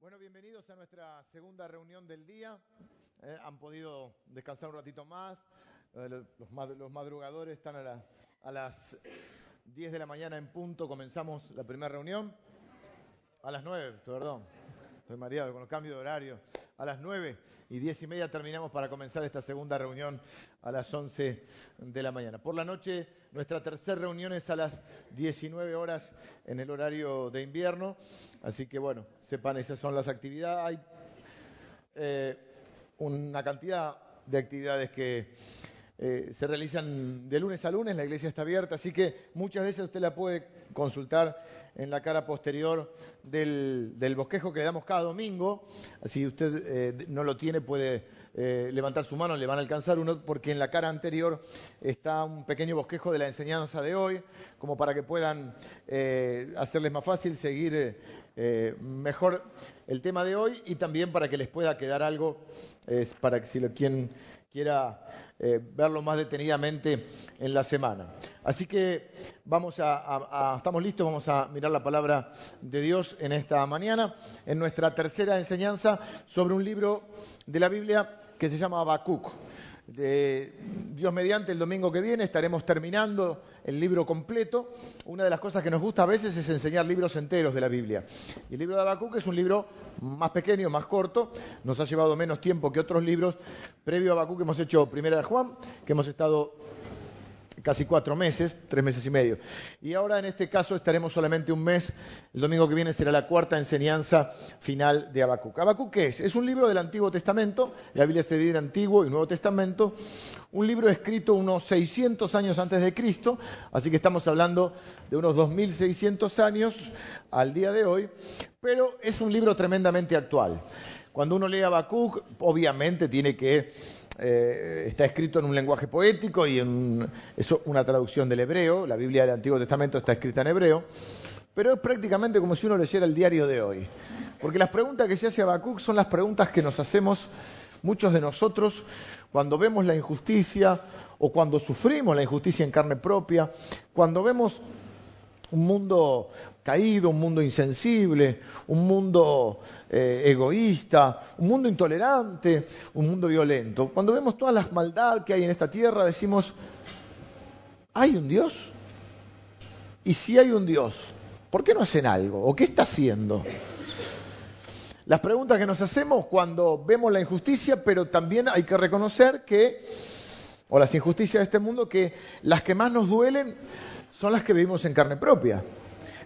Bueno, bienvenidos a nuestra segunda reunión del día. Eh, han podido descansar un ratito más. Eh, los, los, madrugadores están a, la, a, las 10 de la mañana en punto. Comenzamos la primera reunión. A las 9, perdón. Estoy mareado con los cambios de horario. A las 9 y 10 y media terminamos para comenzar esta segunda reunión a las 11 de la mañana. Por la noche, nuestra tercera reunión es a las 19 horas en el horario de invierno. Así que bueno, sepan, esas son las actividades. Hay eh, una cantidad de actividades que eh, se realizan de lunes a lunes, la iglesia está abierta, así que muchas veces usted la puede consultar en la cara posterior del, bosquejo que le damos cada domingo. Si usted eh, no lo tiene, puede levantar su mano, le van a alcanzar uno, porque en la cara anterior está un pequeño bosquejo de la enseñanza de hoy, como para que puedan hacerles más fácil seguir eh, mejor el tema de hoy y también para que les pueda quedar algo, para que si lo, quien quiera eh, verlo más detenidamente en la semana. Así que vamos a, estamos listos, vamos a mirar la palabra de Dios en esta mañana, en nuestra tercera enseñanza sobre un libro de la Biblia que se llama Habacuc. Dios mediante el domingo que viene estaremos terminando el libro completo. Una de las cosas que nos gusta a veces es enseñar libros enteros de la Biblia. Y el libro de Habacuc es un libro más pequeño, más corto, nos ha llevado menos tiempo que otros libros. Previo a Habacuc hemos hecho Primera de Juan, que hemos estado casi cuatro meses, tres meses y medio. Y ahora en este caso estaremos solamente un mes. El domingo que viene será la cuarta enseñanza final de Habacuc. ¿Habacuc qué es? Es un libro del Antiguo Testamento, la Biblia se divide en Antiguo y Nuevo Testamento, un libro escrito unos 600 años antes de Cristo, así que estamos hablando de unos 2600 años al día de hoy, pero es un libro tremendamente actual. Cuando uno lee Habacuc, obviamente tiene que eh, está escrito en un lenguaje poético y en es una traducción del hebreo, la Biblia del Antiguo Testamento está escrita en hebreo, pero es prácticamente como si uno leyera el diario de hoy. Porque las preguntas que se hace Habacuc son las preguntas que nos hacemos muchos de nosotros cuando vemos la injusticia o cuando sufrimos la injusticia en carne propia, cuando vemos un mundo caído, un mundo insensible, un mundo eh, egoísta, un mundo intolerante, un mundo violento. Cuando vemos todas las maldades que hay en esta tierra, decimos, ¿hay un Dios? Y si hay un Dios, ¿por qué no hacen algo? ¿O qué está haciendo? Las preguntas que nos hacemos cuando vemos la injusticia, pero también hay que reconocer que, o las injusticias de este mundo, que las que más nos duelen son las que vivimos en carne propia.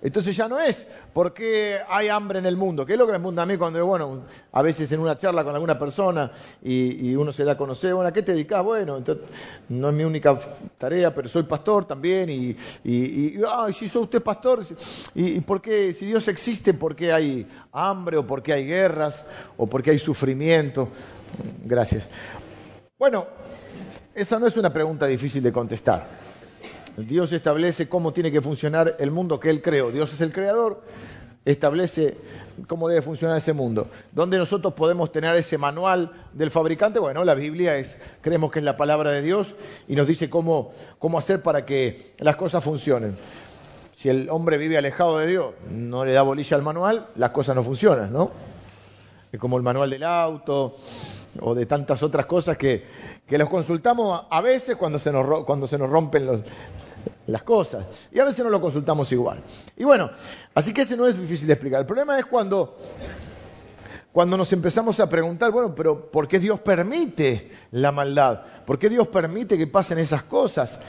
Entonces ya no es porque hay hambre en el mundo, que es lo que me pregunta a mí cuando, bueno, a veces en una charla con alguna persona y, uno se da a conocer, bueno, ¿a qué te dedicas? Bueno, entonces, no es mi única tarea, pero soy pastor también y, y, ay, si soy usted pastor, ¿y, por qué, si Dios existe, por qué hay hambre o por qué hay guerras o por qué hay sufrimiento? Gracias. Bueno, esa no es una pregunta difícil de contestar. Dios establece cómo tiene que funcionar el mundo que Él creó. Dios es el creador, establece cómo debe funcionar ese mundo. ¿Dónde nosotros podemos tener ese manual del fabricante? Bueno, la Biblia es, creemos que es la palabra de Dios y nos dice cómo, cómo hacer para que las cosas funcionen. Si el hombre vive alejado de Dios, no le da bolilla al manual, las cosas no funcionan, ¿no? Es como el manual del auto o de tantas otras cosas que, que los consultamos a veces cuando se nos, cuando se nos rompen los, las cosas. Y a veces no lo consultamos igual. Y bueno, así que ese no es difícil de explicar. El problema es cuando, cuando nos empezamos a preguntar, bueno, pero ¿por qué Dios permite la maldad? ¿Por qué Dios permite que pasen esas cosas?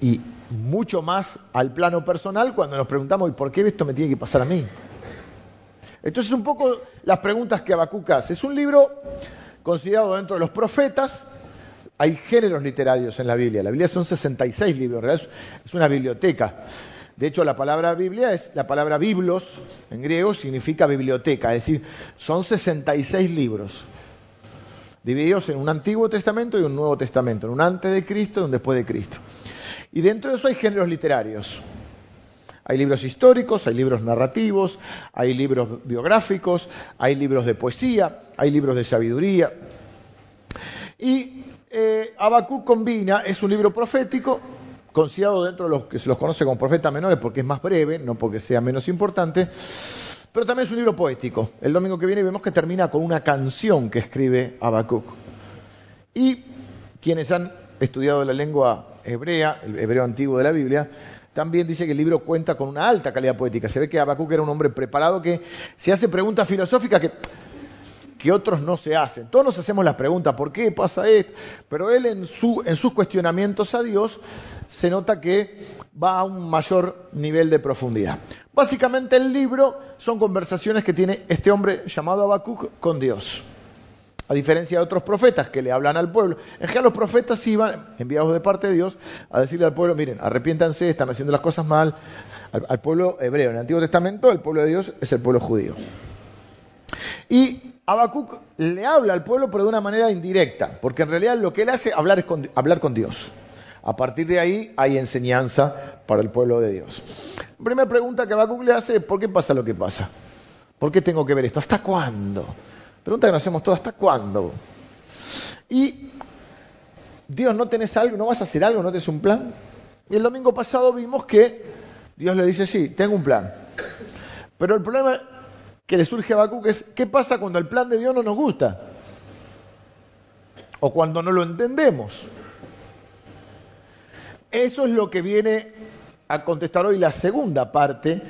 Y mucho más al plano personal cuando nos preguntamos, ¿y por qué esto me tiene que pasar a mí? Entonces, un poco las preguntas que Habacuc hace. Es un libro considerado dentro de los profetas, hay géneros literarios en la Biblia. La Biblia son 66 libros, es, una biblioteca. De hecho, la palabra Biblia es la palabra biblos, en griego significa biblioteca, es decir, son 66 libros, divididos en un Antiguo Testamento y un Nuevo Testamento, en un antes de Cristo y un después de Cristo. Y dentro de eso hay géneros literarios. Hay libros históricos, hay libros narrativos, hay libros biográficos, hay libros de poesía, hay libros de sabiduría. Y eh, combina, es un libro profético, considerado dentro de los que se los conoce como profetas menores porque es más breve, no porque sea menos importante, pero también es un libro poético. El domingo que viene vemos que termina con una canción que escribe Habacuc. Y quienes han estudiado la lengua hebrea, el hebreo antiguo de la Biblia, también dice que el libro cuenta con una alta calidad poética. Se ve que Habacuc era un hombre preparado que se hace preguntas filosóficas que, que otros no se hacen. Todos nos hacemos las preguntas, ¿por qué pasa esto? Pero él en, su, en sus cuestionamientos a Dios se nota que va a un mayor nivel de profundidad. Básicamente el libro son conversaciones que tiene este hombre llamado Habacuc con Dios a diferencia de otros profetas que le hablan al pueblo. En general los profetas iban, enviados de parte de Dios, a decirle al pueblo, miren, arrepiéntanse, están haciendo las cosas mal. Al, pueblo hebreo, en el Antiguo Testamento, el pueblo de Dios es el pueblo judío. Y Habacuc le habla al pueblo, pero de una manera indirecta, porque en realidad lo que él hace es hablar, con, Dios. A partir de ahí hay enseñanza para el pueblo de Dios. La primera pregunta que Habacuc le hace es, ¿por qué pasa lo que pasa? ¿Por qué tengo que ver esto? ¿Hasta cuándo? Pregunta que nos hacemos todos, ¿hasta cuándo? Y Dios, ¿no tenés algo? ¿No vas a hacer algo? ¿No tenés un plan? Y el domingo pasado vimos que Dios le dice, sí, tengo un plan. Pero el problema que le surge a Habacuc es, ¿qué pasa cuando el plan de Dios no nos gusta? O cuando no lo entendemos. Eso es lo que viene a contestar hoy la segunda parte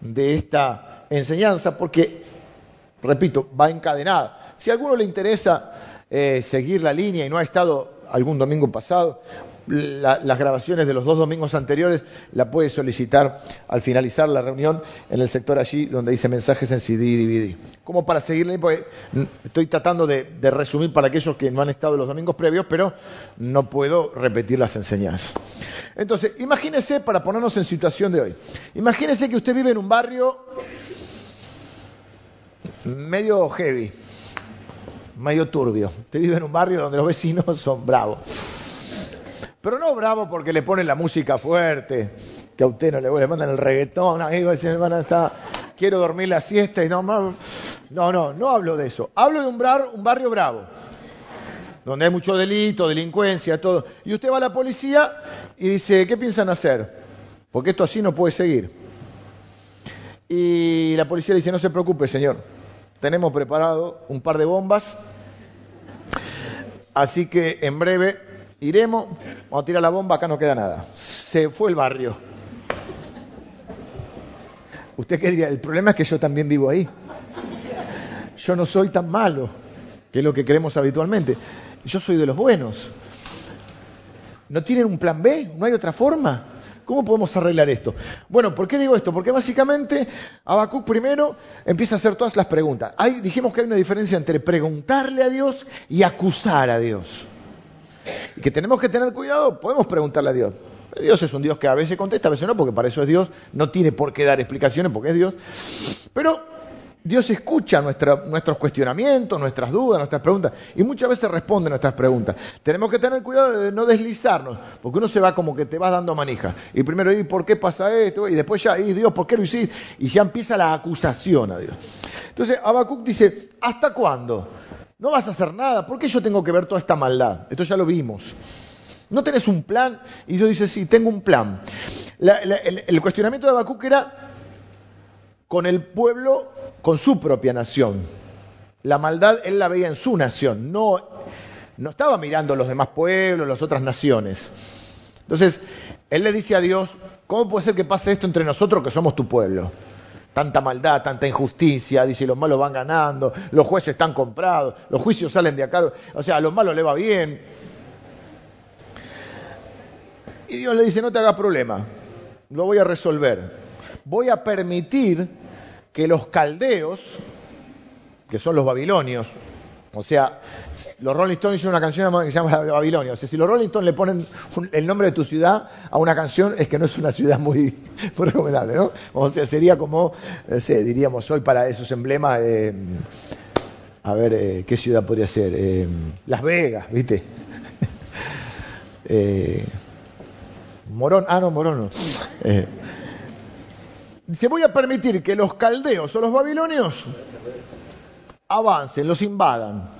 de esta enseñanza, porque repito, va encadenada. Si a alguno le interesa eh, seguir la línea y no ha estado algún domingo pasado, las grabaciones de los dos domingos anteriores la puede solicitar al finalizar la reunión en el sector allí donde dice mensajes en CD y DVD. Como para seguirle, porque estoy tratando de, de, resumir para aquellos que no han estado los domingos previos, pero no puedo repetir las enseñanzas. Entonces, imagínese, para ponernos en situación de hoy, imagínese que usted vive en un barrio medio heavy, medio turbio. Usted vive en un barrio donde los vecinos son bravos. Pero no bravo porque le ponen la música fuerte, que a usted no le, le mandan el reggaetón, ahí van a estar, quiero dormir la siesta y no más. No, no, no hablo de eso. Hablo de un, un barrio bravo, donde hay mucho delito, delincuencia, todo. Y usted va a la policía y dice, ¿qué piensan hacer? Porque esto así no puede seguir. Y la policía le dice, no se preocupe, señor tenemos preparado un par de bombas, así que en breve iremos, vamos a tirar la bomba, acá no queda nada. Se fue el barrio. ¿Usted qué diría? El problema es que yo también vivo ahí. Yo no soy tan malo, que es lo que creemos habitualmente. Yo soy de los buenos. ¿No tienen un plan B? ¿No hay otra forma? ¿Cómo podemos arreglar esto? Bueno, ¿por qué digo esto? Porque básicamente Habacuc primero empieza a hacer todas las preguntas. dijimos que hay una diferencia entre preguntarle a Dios y acusar a Dios. Y que tenemos que tener cuidado, podemos preguntarle a Dios. Dios es un Dios que a veces contesta, a veces no, porque para eso es Dios, no tiene por qué dar explicaciones porque es Dios. Pero Dios escucha nuestros cuestionamientos, nuestras dudas, nuestras preguntas, y muchas veces responde nuestras preguntas. Tenemos que tener cuidado de no deslizarnos, porque uno se va como que te vas dando manija. Y primero, ¿y por qué pasa esto? Y después ya, ¿y Dios, por qué lo hiciste? Y ya empieza la acusación a Dios. Entonces, Habacuc dice, ¿hasta cuándo? No vas a hacer nada. ¿Por qué yo tengo que ver toda esta maldad? Esto ya lo vimos. ¿No tenés un plan? Y Dios dice, sí, tengo un plan. el, el cuestionamiento de Habacuc era con el pueblo, con su propia nación. La maldad él la veía en su nación, no, no estaba mirando los demás pueblos, las otras naciones. Entonces, él le dice a Dios, ¿cómo puede ser que pase esto entre nosotros que somos tu pueblo? Tanta maldad, tanta injusticia, dice, los malos van ganando, los jueces están comprados, los juicios salen de acá, o sea, a los malos le va bien. Y Dios le dice, no te hagas problema, lo voy a resolver voy a permitir que los caldeos, que son los babilonios, o sea, los Rolling Stones hicieron una canción que se llama Babilonia. O sea, si los Rolling Stones le ponen el nombre de tu ciudad a una canción, es que no es una ciudad muy, recomendable, ¿no? O sea, sería como, sé, diríamos hoy para esos emblemas, eh, a ver, eh, ¿qué ciudad podría ser? Eh, Las Vegas, ¿viste? Morón, ah, no, Morón no. Dice, voy a permitir que los caldeos o los babilonios avancen, los invadan.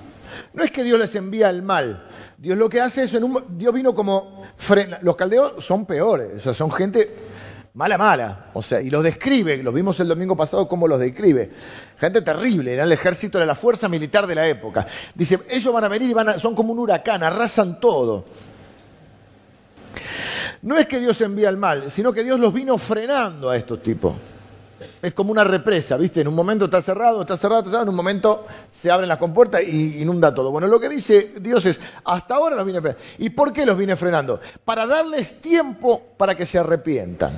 No es que Dios les envía el mal. Dios lo que hace es, en un, Dios vino como... Frena. Los caldeos son peores, o sea, son gente mala, mala. O sea, y los describe, los vimos el domingo pasado cómo los describe. Gente terrible, era el ejército, era la fuerza militar de la época. Dice, ellos van a venir y van a, son como un huracán, arrasan todo. No es que Dios envía el mal, sino que Dios los vino frenando a estos tipos. Es como una represa, ¿viste? En un momento está cerrado, está cerrado, está cerrado, en un momento se abren las compuertas y inunda todo. Bueno, lo que dice Dios es, hasta ahora los vine frenando. ¿Y por qué los vine frenando? Para darles tiempo para que se arrepientan.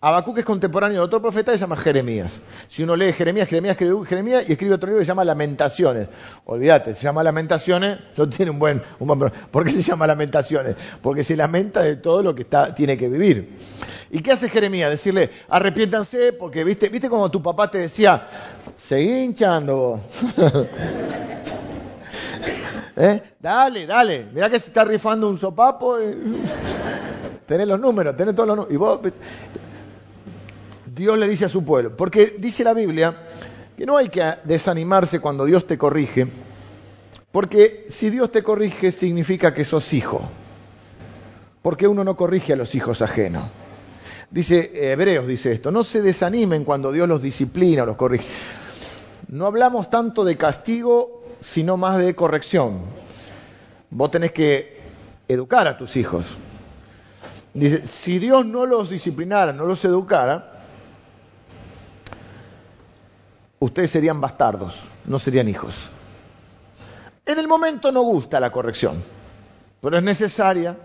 Habacuc es contemporáneo de otro profeta que se llama Jeremías. Si uno lee Jeremías, Jeremías escribe Jeremías y escribe otro libro que se llama Lamentaciones. Olvídate, se llama Lamentaciones, no tiene un buen, un ¿Por qué se llama Lamentaciones? Porque se lamenta de todo lo que tiene que vivir. ¿Y qué hace Jeremías? Decirle, arrepiéntanse, porque viste, viste como tu papá te decía, seguí hinchando. ¿Eh? Dale, dale, mira que se está rifando un sopapo. tenés los números, tenés todos los números. Y vos, Dios le dice a su pueblo. Porque dice la Biblia que no hay que desanimarse cuando Dios te corrige, porque si Dios te corrige significa que sos hijo. Porque uno no corrige a los hijos ajenos. Dice Hebreos dice esto, no se desanimen cuando Dios los disciplina o los corrige. No hablamos tanto de castigo, sino más de corrección. Vos tenés que educar a tus hijos. Dice, si Dios no los disciplinara, no los educara, ustedes serían bastardos, no serían hijos. En el momento no gusta la corrección, pero es necesaria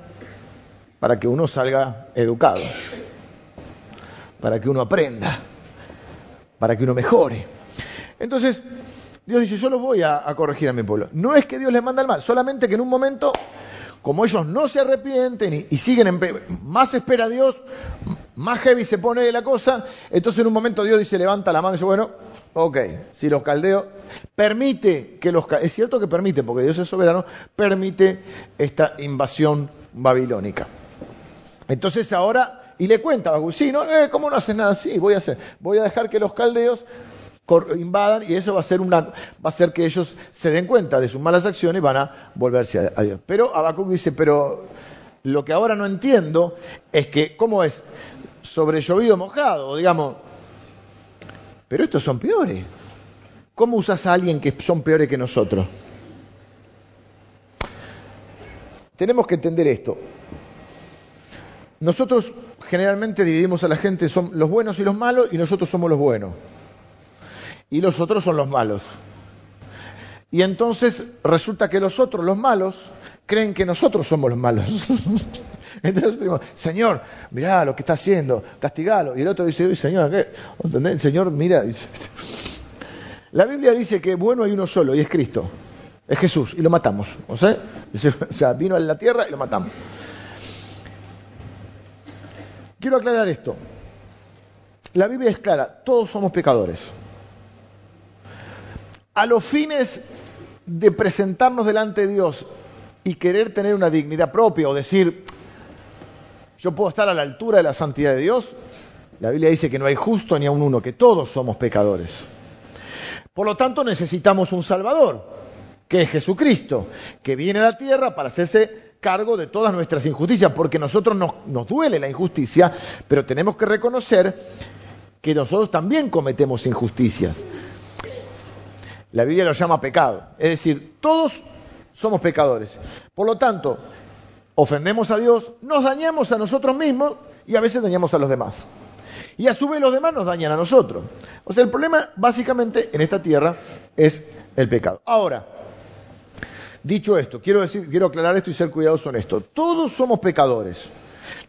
para que uno salga educado, para que uno aprenda, para que uno mejore. Entonces, Dios dice, yo los voy a, corregir a mi pueblo. No es que Dios les manda el mal, solamente que en un momento, como ellos no se arrepienten y, siguen, en, más espera Dios, más heavy se pone la cosa, entonces en un momento Dios dice, levanta la mano y dice, bueno, Ok, si los caldeos permite que los es cierto que permite, porque Dios es soberano, permite esta invasión babilónica. Entonces ahora, y le cuenta a sí, no, eh, ¿cómo no haces nada así? Voy a hacer, voy a dejar que los caldeos invadan y eso va a ser una, va a hacer que ellos se den cuenta de sus malas acciones y van a volverse a, Dios. Pero Habacuc dice, pero lo que ahora no entiendo es que, ¿cómo es? Sobre llovido mojado, digamos, pero estos son peores. ¿Cómo usas a alguien que son peores que nosotros? Tenemos que entender esto. Nosotros generalmente dividimos a la gente, son los buenos y los malos, y nosotros somos los buenos. Y los otros son los malos. Y entonces resulta que los otros, los malos, creen que nosotros somos los malos. Entonces decimos, Señor, mirá lo que está haciendo, castigalo. Y el otro dice, Señor, ¿qué? ¿Entendés? El Señor mira. La Biblia dice que bueno hay uno solo y es Cristo. Es Jesús y lo matamos. O sea, o sea, vino a la tierra y lo matamos. Quiero aclarar esto. La Biblia es clara, todos somos pecadores. A los fines de presentarnos delante de Dios y querer tener una dignidad propia o decir, yo puedo estar a la altura de la santidad de Dios. La Biblia dice que no hay justo ni a un uno, que todos somos pecadores. Por lo tanto, necesitamos un Salvador, que es Jesucristo, que viene a la tierra para hacerse cargo de todas nuestras injusticias, porque nosotros nos, nos duele la injusticia, pero tenemos que reconocer que nosotros también cometemos injusticias. La Biblia lo llama pecado. Es decir, todos somos pecadores. Por lo tanto, ofendemos a Dios, nos dañamos a nosotros mismos y a veces dañamos a los demás. Y a su vez los demás nos dañan a nosotros. O sea, el problema básicamente en esta tierra es el pecado. Ahora, dicho esto, quiero, decir, quiero aclarar esto y ser cuidadoso en esto. Todos somos pecadores.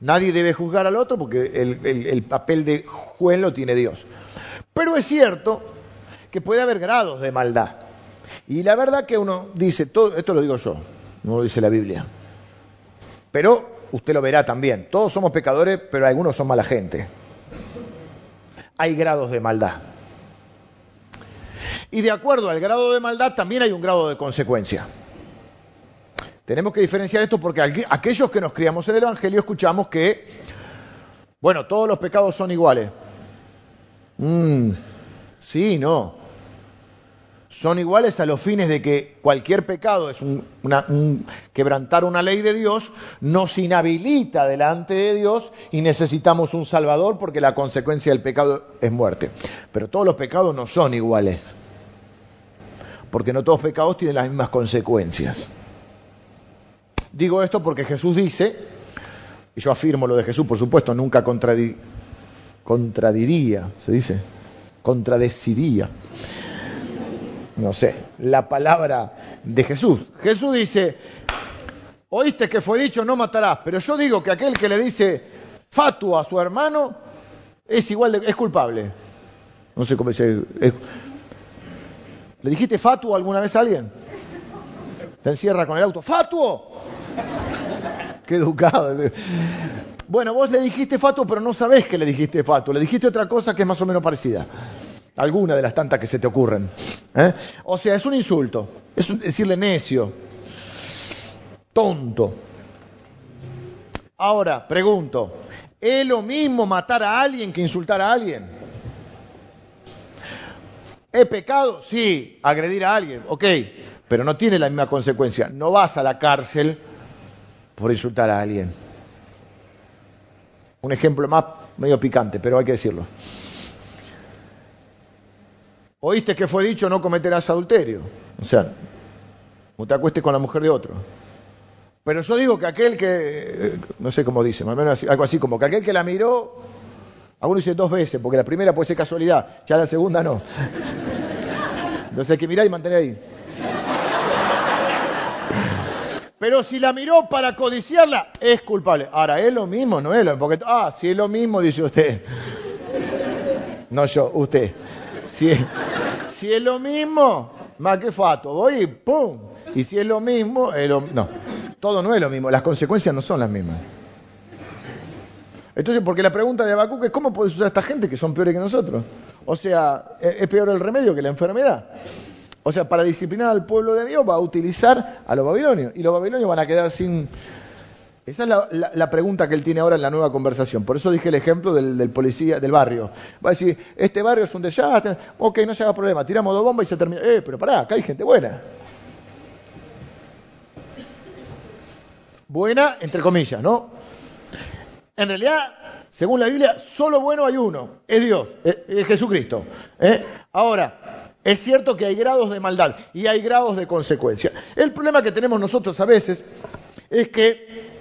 Nadie debe juzgar al otro porque el, papel de juez lo tiene Dios. Pero es cierto que puede haber grados de maldad. Y la verdad que uno dice, todo, esto lo digo yo, no lo dice la Biblia. Pero usted lo verá también. Todos somos pecadores, pero algunos son mala gente. Hay grados de maldad. Y de acuerdo al grado de maldad también hay un grado de consecuencia. Tenemos que diferenciar esto porque aquellos que nos criamos en el Evangelio escuchamos que, bueno, todos los pecados son iguales. Mm, sí, no. Son iguales a los fines de que cualquier pecado es un, quebrantar una ley de Dios, nos inhabilita delante de Dios y necesitamos un Salvador porque la consecuencia del pecado es muerte. Pero todos los pecados no son iguales, porque no todos los pecados tienen las mismas consecuencias. Digo esto porque Jesús dice, y yo afirmo lo de Jesús, por supuesto, nunca contradiría, se dice, contradeciría no sé, la palabra de Jesús. Jesús dice, oíste que fue dicho no matarás, pero yo digo que aquel que le dice fatu a su hermano es igual de, es culpable. No sé cómo dice. ¿Le dijiste fatuo alguna vez a alguien? Te encierra con el auto. ¡Fatuo! Qué educado. Bueno, vos le dijiste fatuo, pero no sabés que le dijiste fatuo. Le dijiste otra cosa que es más o menos parecida. Alguna de las tantas que se te ocurren. ¿eh? O sea, es un insulto. Es decirle necio. Tonto. Ahora, pregunto, ¿es lo mismo matar a alguien que insultar a alguien? ¿Es pecado? Sí, agredir a alguien, ok, pero no tiene la misma consecuencia. No vas a la cárcel por insultar a alguien. Un ejemplo más medio picante, pero hay que decirlo. Oíste que fue dicho no cometerás adulterio. O sea, no te acuestes con la mujer de otro. Pero yo digo que aquel que, eh, no sé cómo dice, más o menos algo así como que aquel que la miró, algunos dice dos veces, porque la primera puede ser casualidad, ya la segunda no. Entonces hay que mirar y mantener ahí. Pero si la miró para codiciarla, es culpable. Ahora, es lo mismo, no es lo mismo. Porque, ah, si es lo mismo, dice usted. No yo, usted. Si es, lo mismo, más que fato, voy y ¡pum! Y si es lo mismo, no, todo no es lo mismo, las consecuencias no son las mismas. Entonces, porque la pregunta de Abacuc es cómo puedes usar a esta gente que son peores que nosotros. O sea, es peor el remedio que la enfermedad. O sea, para disciplinar al pueblo de Dios va a utilizar a los babilonios. Y los babilonios van a quedar sin, esa es la, pregunta que él tiene ahora en la nueva conversación. Por eso dije el ejemplo del, policía del barrio. Va a decir, este barrio es un desastre, ok, no se haga problema, tiramos dos bombas y se termina. Eh, pero pará, acá hay gente buena. Buena, entre comillas, ¿no? En realidad, según la Biblia, solo bueno hay uno, es Dios, es, Jesucristo. ¿eh? Ahora, es cierto que hay grados de maldad y hay grados de consecuencia. El problema que tenemos nosotros a veces es que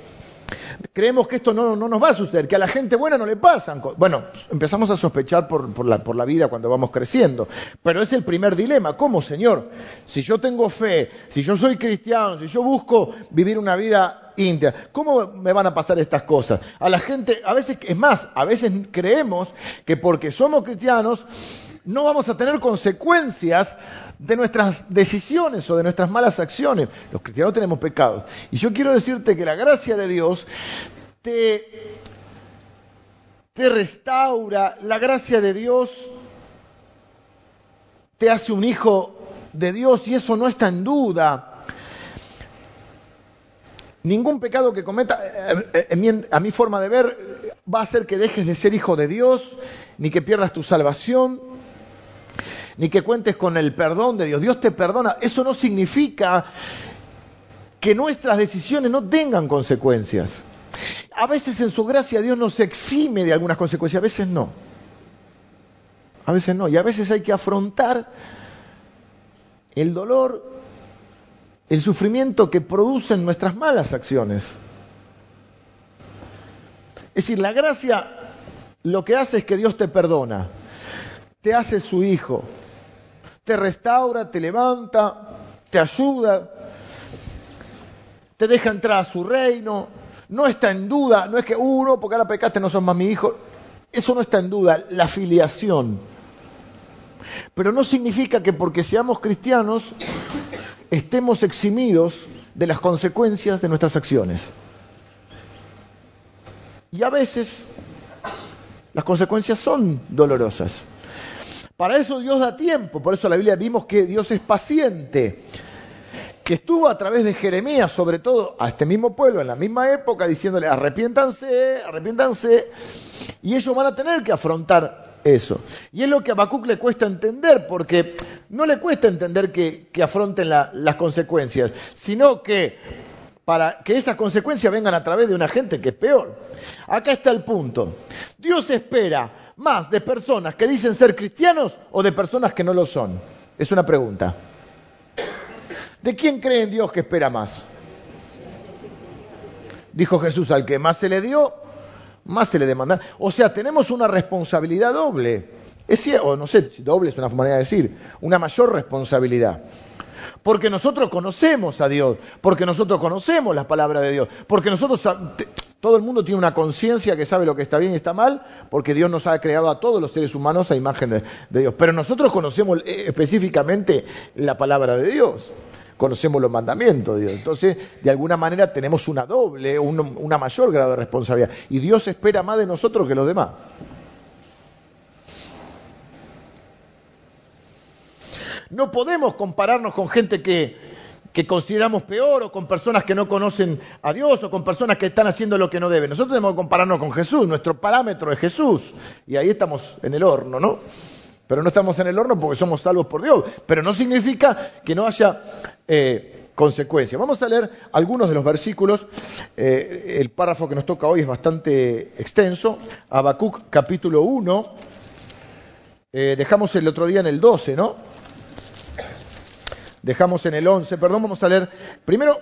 creemos que esto no, nos va a suceder, que a la gente buena no le pasan. Bueno, empezamos a sospechar por, la, por la vida cuando vamos creciendo, pero es el primer dilema. ¿Cómo, Señor? Si yo tengo fe, si yo soy cristiano, si yo busco vivir una vida íntegra, ¿cómo me van a pasar estas cosas? A la gente, a veces, es más, a veces creemos que porque somos cristianos, no vamos a tener consecuencias de nuestras decisiones o de nuestras malas acciones. Los cristianos tenemos pecados. Y yo quiero decirte que la gracia de Dios te, te restaura, la gracia de Dios te hace un hijo de Dios y eso no está en duda. Ningún pecado que cometa, eh, eh, a mi forma de ver, va a hacer que dejes de ser hijo de Dios, ni que pierdas tu salvación ni que cuentes con el perdón de Dios. Dios te perdona. Eso no significa que nuestras decisiones no tengan consecuencias. A veces en su gracia Dios nos exime de algunas consecuencias, a veces no. A veces no. Y a veces hay que afrontar el dolor, el sufrimiento que producen nuestras malas acciones. Es decir, la gracia lo que hace es que Dios te perdona, te hace su hijo, te restaura, te levanta, te ayuda, te deja entrar a su reino, no está en duda, no es que uno, porque ahora pecaste, no son más mi hijo, eso no está en duda, la filiación. Pero no significa que porque seamos cristianos estemos eximidos de las consecuencias de nuestras acciones. Y a veces las consecuencias son dolorosas. Para eso Dios da tiempo, por eso la Biblia vimos que Dios es paciente, que estuvo a través de Jeremías, sobre todo a este mismo pueblo, en la misma época, diciéndole, arrepiéntanse, arrepiéntanse, y ellos van a tener que afrontar eso. Y es lo que a Habacuc le cuesta entender, porque no le cuesta entender que, afronten las consecuencias, sino que para que esas consecuencias vengan a través de una gente que es peor. Acá está el punto. Dios espera más de personas que dicen ser cristianos o de personas que no lo son. Es una pregunta. ¿De quién cree en Dios que espera más? Dijo Jesús, al que más se le dio, más se le demanda. O sea, tenemos una responsabilidad doble. Es o no sé si doble es una manera de decir, una mayor responsabilidad. Porque nosotros conocemos a Dios, porque nosotros conocemos las palabras de Dios, porque nosotros, todo el mundo tiene una conciencia que sabe lo que está bien y está mal, porque Dios nos ha creado a todos los seres humanos a imagen de, Dios. Pero nosotros conocemos eh, específicamente la palabra de Dios conocemos los mandamientos de Dios. Entonces, de alguna manera tenemos una doble, una mayor grado de responsabilidad. Y Dios espera más de nosotros que los demás. No podemos compararnos con gente que, que consideramos peor o con personas que no conocen a Dios o con personas que están haciendo lo que no deben. Nosotros tenemos que compararnos con Jesús, nuestro parámetro es Jesús y ahí estamos en el horno, ¿no? Pero no estamos en el horno porque somos salvos por Dios, pero no significa que no haya eh, consecuencias. Vamos a leer algunos de los versículos, eh, el párrafo que nos toca hoy es bastante extenso, Habacuc capítulo 1, eh, dejamos el otro día en el 12, ¿no? Dejamos en el 11, perdón, vamos a leer, primero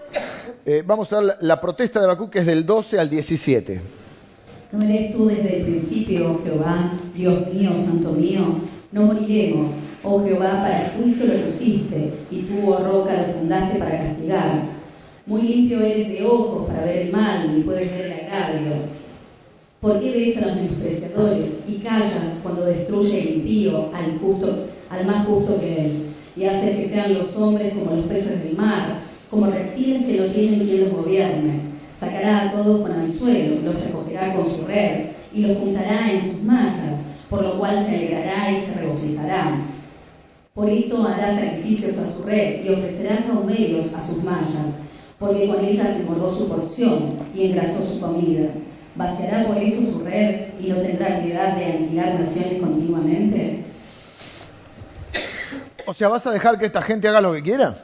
eh, vamos a la, protesta de Bakú que es del 12 al 17. ¿No eres tú desde el principio, oh Jehová, Dios mío, santo mío? No moriremos, oh Jehová, para el juicio lo pusiste, y tú, oh roca, lo fundaste para castigar. Muy limpio eres de ojos para ver el mal, y puedes ver el agravio. ¿Por qué ves a los menospreciadores y callas cuando destruye el impío al, justo, al más justo que él? Y hace que sean los hombres como los peces del mar, como reptiles que no tienen quien los gobierne. Sacará a todos con anzuelo, los recogerá con su red y los juntará en sus mallas, por lo cual se alegrará y se regocijará. Por esto hará sacrificios a su red y ofrecerá saumerios a sus mallas, porque con ellas mordó su porción y engrasó su comida. Vaciará por eso su red y no tendrá piedad de aniquilar naciones continuamente. O sea, ¿vas a dejar que esta gente haga lo que quiera?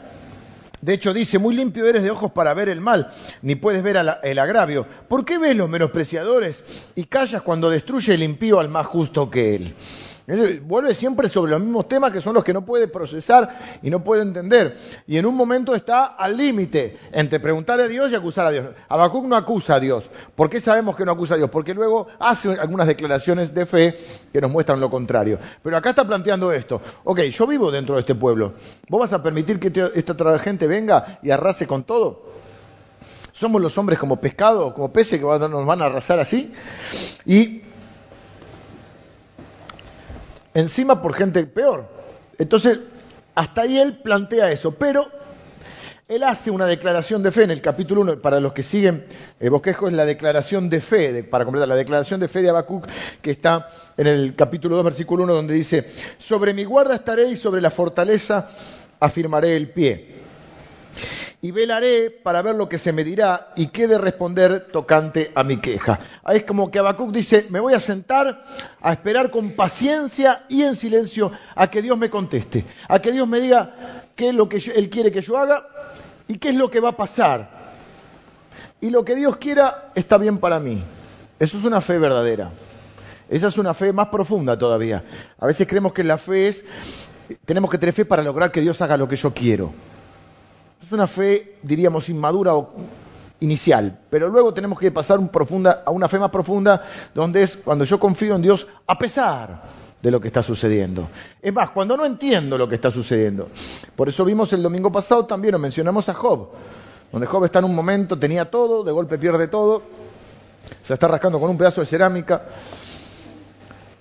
De hecho, dice, muy limpio eres de ojos para ver el mal, ni puedes ver el agravio. ¿Por qué ves los menospreciadores y callas cuando destruye el impío al más justo que él? Vuelve siempre sobre los mismos temas que son los que no puede procesar y no puede entender. Y en un momento está al límite entre preguntarle a Dios y acusar a Dios. Habacuc no acusa a Dios. ¿Por qué sabemos que no acusa a Dios? Porque luego hace algunas declaraciones de fe que nos muestran lo contrario. Pero acá está planteando esto. Ok, yo vivo dentro de este pueblo. ¿Vos vas a permitir que esta otra gente venga y arrase con todo? ¿Somos los hombres como pescado, como peces que nos van a arrasar así? Y encima por gente peor. Entonces, hasta ahí él plantea eso, pero él hace una declaración de fe en el capítulo 1, para los que siguen el bosquejo es la declaración de fe, para completar la declaración de fe de Habacuc, que está en el capítulo 2, versículo 1, donde dice, sobre mi guarda estaré y sobre la fortaleza afirmaré el pie y velaré para ver lo que se me dirá y qué de responder tocante a mi queja. Ahí es como que Habacuc dice, me voy a sentar a esperar con paciencia y en silencio a que Dios me conteste, a que Dios me diga qué es lo que Él quiere que yo haga y qué es lo que va a pasar. Y lo que Dios quiera está bien para mí. Eso es una fe verdadera. Esa es una fe más profunda todavía. A veces creemos que la fe es, tenemos que tener fe para lograr que Dios haga lo que yo quiero. Es una fe, diríamos, inmadura o inicial, pero luego tenemos que pasar a una fe más profunda, donde es cuando yo confío en Dios a pesar de lo que está sucediendo. Es más, cuando no entiendo lo que está sucediendo. Por eso vimos el domingo pasado también, lo mencionamos a Job, donde Job está en un momento, tenía todo, de golpe pierde todo, se está rascando con un pedazo de cerámica,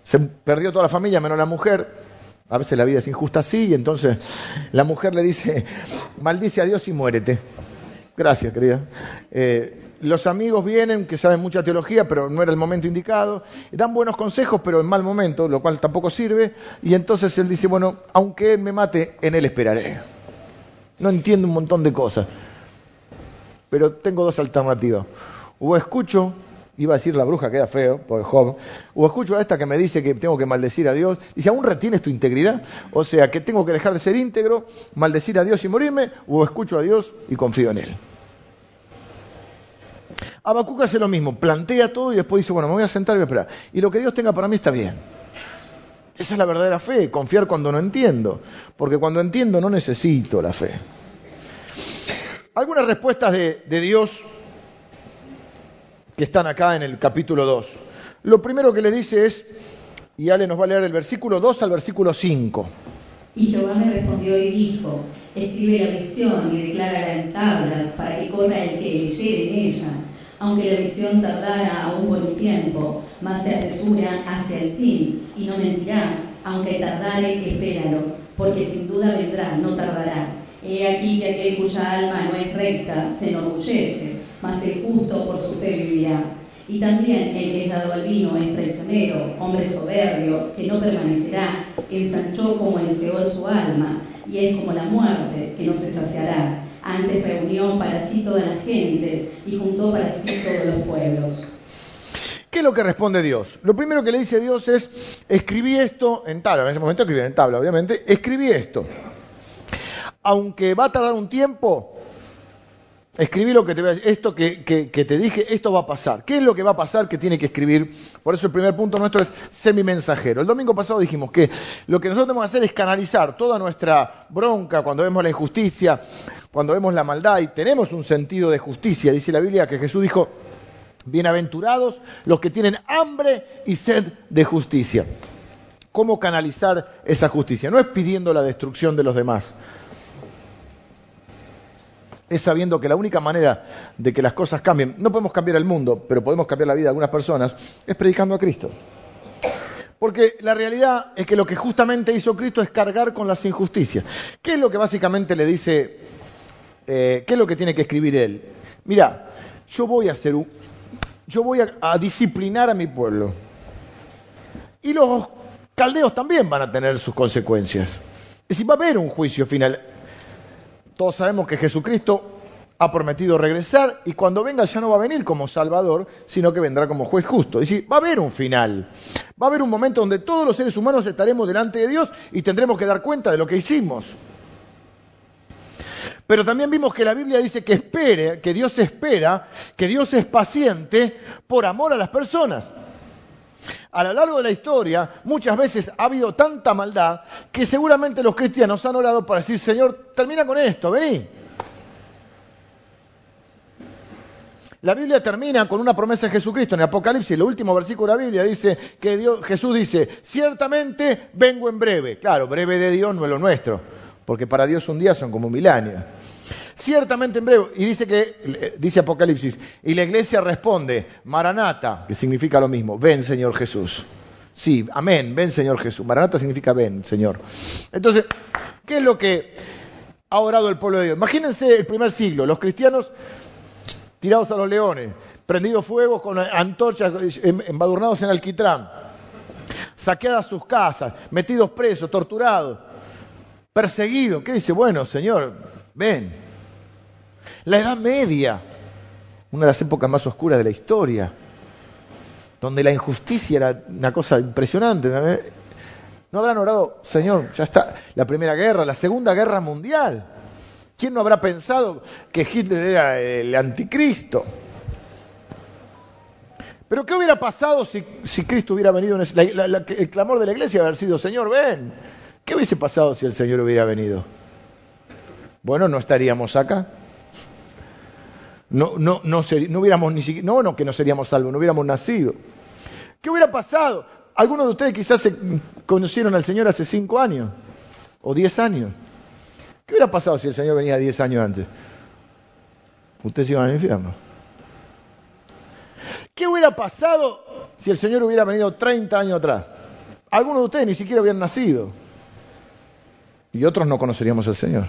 se perdió toda la familia menos la mujer, a veces la vida es injusta así y entonces la mujer le dice, maldice a Dios y muérete. Gracias, querida. Eh, los amigos vienen que saben mucha teología, pero no era el momento indicado. Dan buenos consejos, pero en mal momento, lo cual tampoco sirve. Y entonces él dice, bueno, aunque él me mate, en él esperaré. No entiendo un montón de cosas. Pero tengo dos alternativas. O escucho iba a decir la bruja, queda feo, porque Job, o escucho a esta que me dice que tengo que maldecir a Dios, dice, ¿aún retienes tu integridad? O sea, que tengo que dejar de ser íntegro, maldecir a Dios y morirme, o escucho a Dios y confío en Él. Habacuc hace lo mismo, plantea todo y después dice, bueno, me voy a sentar y voy a esperar. Y lo que Dios tenga para mí está bien. Esa es la verdadera fe, confiar cuando no entiendo, porque cuando entiendo no necesito la fe. Algunas respuestas de, de Dios que están acá en el capítulo 2. Lo primero que le dice es, y Ale nos va a leer el versículo 2 al versículo 5. Y Jehová me respondió y dijo, escribe la visión y declárala en tablas para que corra el que leyere en ella. Aunque la visión tardara aún por un tiempo, más se apresura hacia el fin y no mentirá. Aunque tardare, espéralo, porque sin duda vendrá, no tardará. He aquí que aquel cuya alma no es recta se enorgullece, mas el justo por su fe vivirá. Y también el que es dado al vino es traicionero, hombre soberbio, que no permanecerá, ensanchó como el Seol su alma, y es como la muerte, que no se saciará. Antes reunió para sí todas las gentes y juntó para sí todos los pueblos. ¿Qué es lo que responde Dios? Lo primero que le dice Dios es, escribí esto en tabla, en ese momento escribí en tabla, obviamente, escribí esto. Aunque va a tardar un tiempo, escribí lo que te voy a decir, esto que, que, que, te dije, esto va a pasar. ¿Qué es lo que va a pasar que tiene que escribir? Por eso el primer punto nuestro es semi-mensajero. El domingo pasado dijimos que lo que nosotros tenemos que hacer es canalizar toda nuestra bronca cuando vemos la injusticia, cuando vemos la maldad y tenemos un sentido de justicia. Dice la Biblia que Jesús dijo, bienaventurados los que tienen hambre y sed de justicia. ¿Cómo canalizar esa justicia? No es pidiendo la destrucción de los demás es sabiendo que la única manera de que las cosas cambien, no podemos cambiar el mundo, pero podemos cambiar la vida de algunas personas, es predicando a Cristo. Porque la realidad es que lo que justamente hizo Cristo es cargar con las injusticias. ¿Qué es lo que básicamente le dice, eh, qué es lo que tiene que escribir él? Mira, yo voy a hacer un, yo voy a, a disciplinar a mi pueblo. Y los caldeos también van a tener sus consecuencias. Es decir, va a haber un juicio final. Todos sabemos que Jesucristo ha prometido regresar y cuando venga ya no va a venir como Salvador, sino que vendrá como juez justo. Es decir, va a haber un final. Va a haber un momento donde todos los seres humanos estaremos delante de Dios y tendremos que dar cuenta de lo que hicimos. Pero también vimos que la Biblia dice que espere, que Dios espera, que Dios es paciente por amor a las personas. A lo largo de la historia, muchas veces ha habido tanta maldad que seguramente los cristianos han orado para decir, Señor, termina con esto, vení. La Biblia termina con una promesa de Jesucristo en el Apocalipsis, el último versículo de la Biblia dice que Dios, Jesús dice, ciertamente vengo en breve. Claro, breve de Dios no es lo nuestro, porque para Dios un día son como mil años. Ciertamente en breve, y dice que, dice Apocalipsis, y la iglesia responde, Maranata, que significa lo mismo, ven Señor Jesús. Sí, amén, ven Señor Jesús. Maranata significa ven, Señor. Entonces, ¿qué es lo que ha orado el pueblo de Dios? Imagínense el primer siglo, los cristianos tirados a los leones, prendidos fuego con antorchas, embadurnados en alquitrán, saqueadas sus casas, metidos presos, torturados, perseguidos. ¿Qué dice? Bueno, Señor, ven. La Edad Media, una de las épocas más oscuras de la historia, donde la injusticia era una cosa impresionante. ¿No habrán orado, Señor, ya está, la Primera Guerra, la Segunda Guerra Mundial? ¿Quién no habrá pensado que Hitler era el anticristo? Pero ¿qué hubiera pasado si, Cristo hubiera venido? En la, la, el clamor de la iglesia haber sido, Señor, ven. ¿Qué hubiese pasado si el Señor hubiera venido? Bueno, no estaríamos acá. No, no, no, no hubiéramos ni siquiera, no, no que no seríamos salvos, no hubiéramos nacido. ¿Qué hubiera pasado? Algunos de ustedes quizás se conocieron al Señor hace cinco años o diez años. ¿Qué hubiera pasado si el Señor venía diez años antes? Ustedes iban al infierno. ¿Qué hubiera pasado si el Señor hubiera venido 30 años atrás? Algunos de ustedes ni siquiera hubieran nacido. Y otros no conoceríamos al Señor.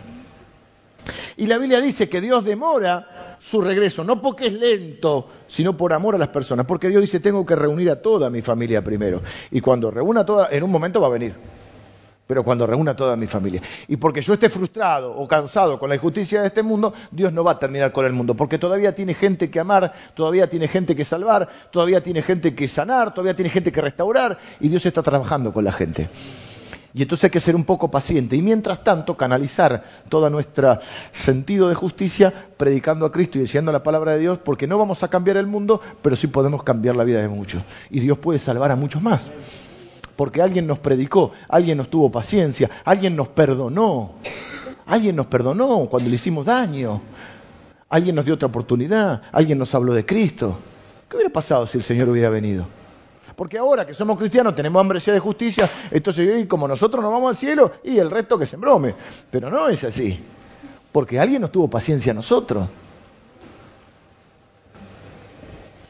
Y la Biblia dice que Dios demora su regreso, no porque es lento, sino por amor a las personas. Porque Dios dice, tengo que reunir a toda mi familia primero. Y cuando reúna toda, en un momento va a venir. pero cuando reúna a toda mi familia. Y porque yo esté frustrado o cansado con la injusticia de este mundo, Dios no va a terminar con el mundo, porque todavía tiene gente que amar, todavía tiene gente que salvar, todavía tiene gente que sanar, todavía tiene gente que restaurar, y Dios está trabajando con la gente. Y entonces hay que ser un poco paciente. Y mientras tanto, canalizar todo nuestro sentido de justicia predicando a Cristo y enseñando la palabra de Dios, porque no vamos a cambiar el mundo, pero sí podemos cambiar la vida de muchos. Y Dios puede salvar a muchos más porque alguien nos predicó, alguien nos tuvo paciencia, alguien nos perdonó, alguien nos perdonó cuando le hicimos daño, alguien nos dio otra oportunidad, alguien nos habló de Cristo. ¿Qué hubiera pasado si el Señor hubiera venido? Porque ahora que somos cristianos tenemos hambre de justicia, entonces como nosotros nos vamos al cielo y el resto que se embrome. Pero no es así, porque alguien nos tuvo paciencia a nosotros.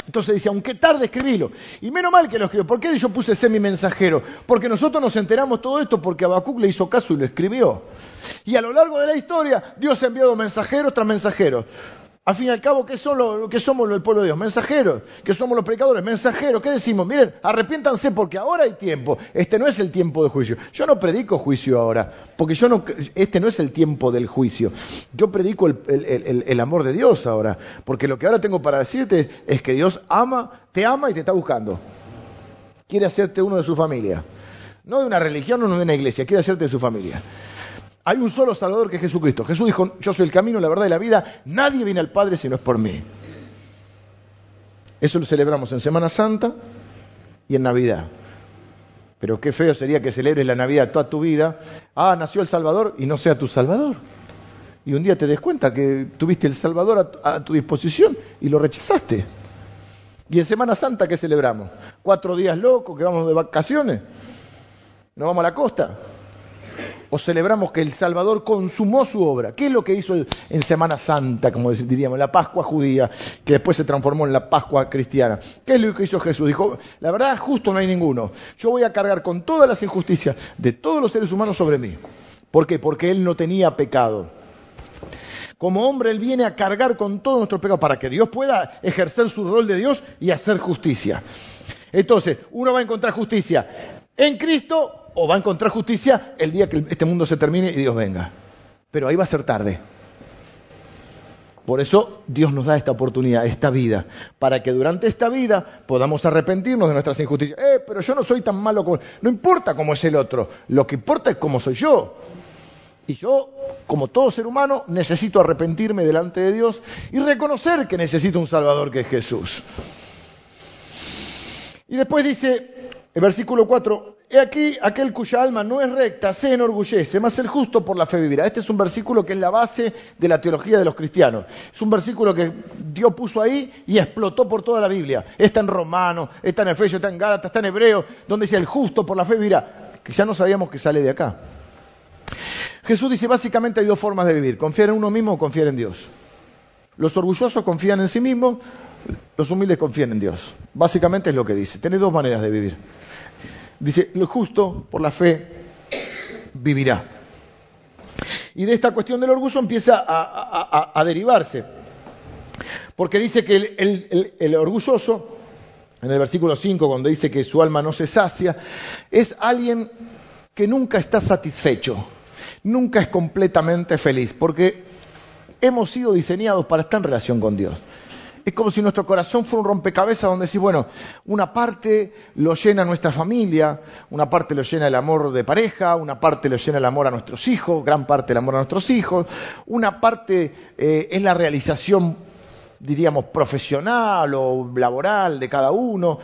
Entonces dice, aunque tarde escribilo. Y menos mal que lo escribió. ¿Por qué yo puse semi mensajero? Porque nosotros nos enteramos todo esto porque Habacuc le hizo caso y lo escribió. Y a lo largo de la historia, Dios ha enviado mensajeros tras mensajeros. Al fin y al cabo, ¿qué, son ¿qué somos el pueblo de Dios? Mensajeros. ¿Qué somos los predicadores? Mensajeros. ¿Qué decimos? Miren, arrepiéntanse porque ahora hay tiempo. Este no es el tiempo de juicio. Yo no predico juicio ahora, porque yo no, este no es el tiempo del juicio. Yo predico el, el amor de Dios ahora, porque lo que ahora tengo para decirte es que Dios ama, te ama y te está buscando. Quiere hacerte uno de su familia. No de una religión, no de una iglesia, quiere hacerte de su familia. Hay un solo Salvador que es Jesucristo. Jesús dijo, yo soy el camino, la verdad y la vida. Nadie viene al Padre si no es por mí. Eso lo celebramos en Semana Santa y en Navidad. Pero qué feo sería que celebres la Navidad toda tu vida. Ah, nació el Salvador y no sea tu Salvador. Y un día te des cuenta que tuviste el Salvador a, tu disposición y lo rechazaste. Y en Semana Santa, ¿qué celebramos? Cuatro días locos, que vamos de vacaciones. ¿No vamos a la costa? O celebramos que el Salvador consumó su obra. ¿Qué es lo que hizo en Semana Santa, como diríamos, la Pascua judía, que después se transformó en la Pascua cristiana? ¿Qué es lo que hizo Jesús? Dijo, la verdad, justo no hay ninguno. Yo voy a cargar con todas las injusticias de todos los seres humanos sobre mí. ¿Por qué? Porque Él no tenía pecado. Como hombre, Él viene a cargar con todos nuestros pecados para que Dios pueda ejercer su rol de Dios y hacer justicia. Entonces, uno va a encontrar justicia en Cristo o va a encontrar justicia el día que este mundo se termine y Dios venga. Pero ahí va a ser tarde. Por eso Dios nos da esta oportunidad, esta vida, para que durante esta vida podamos arrepentirnos de nuestras injusticias. Eh, pero yo no soy tan malo como... No importa cómo es el otro, lo que importa es cómo soy yo. Y yo, como todo ser humano, necesito arrepentirme delante de Dios y reconocer que necesito un Salvador que es Jesús. Y después dice, el versículo 4, He aquí aquel cuya alma no es recta se enorgullece, más el justo por la fe vivirá. Este es un versículo que es la base de la teología de los cristianos. Es un versículo que Dios puso ahí y explotó por toda la Biblia. Está en Romano, está en Efesios, está en Gálatas, está en Hebreo, donde dice el justo por la fe vivirá. Que ya no sabíamos que sale de acá. Jesús dice básicamente hay dos formas de vivir, confiar en uno mismo o confiar en Dios. Los orgullosos confían en sí mismos, los humildes confían en Dios. Básicamente es lo que dice. Tiene dos maneras de vivir. Dice, lo justo por la fe vivirá. Y de esta cuestión del orgullo empieza a, derivarse. Porque dice que el, el, orgulloso, en el versículo 5, cuando dice que su alma no se sacia, es alguien que nunca está satisfecho, nunca es completamente feliz, porque hemos sido diseñados para estar en relación con Dios. Es como si nuestro corazón fuera un rompecabezas donde decís, bueno, una parte lo llena nuestra familia, una parte lo llena el amor de pareja, una parte lo llena el amor a nuestros hijos, gran parte el amor a nuestros hijos, una parte eh, es la realización, diríamos, profesional o laboral de cada uno,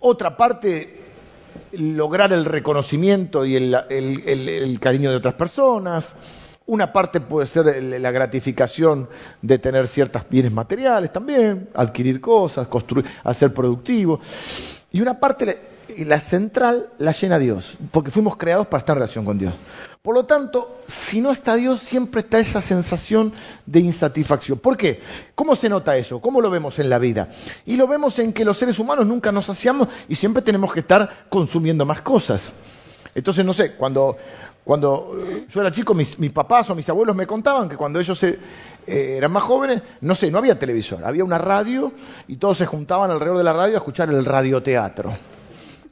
otra parte lograr el reconocimiento y el cariño de otras personas una parte puede ser la gratificación de tener ciertos bienes materiales también, adquirir cosas, construir, hacer productivo. Y una parte, la central, la llena Dios, porque fuimos creados para estar en relación con Dios. Por lo tanto, si no está Dios, siempre está esa sensación de insatisfacción. ¿Por qué? ¿Cómo se nota eso? ¿Cómo lo vemos en la vida? Y lo vemos en que los seres humanos nunca nos saciamos y siempre tenemos que estar consumiendo más cosas. Entonces, no sé, cuando cuando yo era chico, mis, papás o mis abuelos me contaban que cuando ellos eh, eran más jóvenes, no sé, no había televisor, había una radio y todos se juntaban alrededor de la radio a escuchar el radioteatro.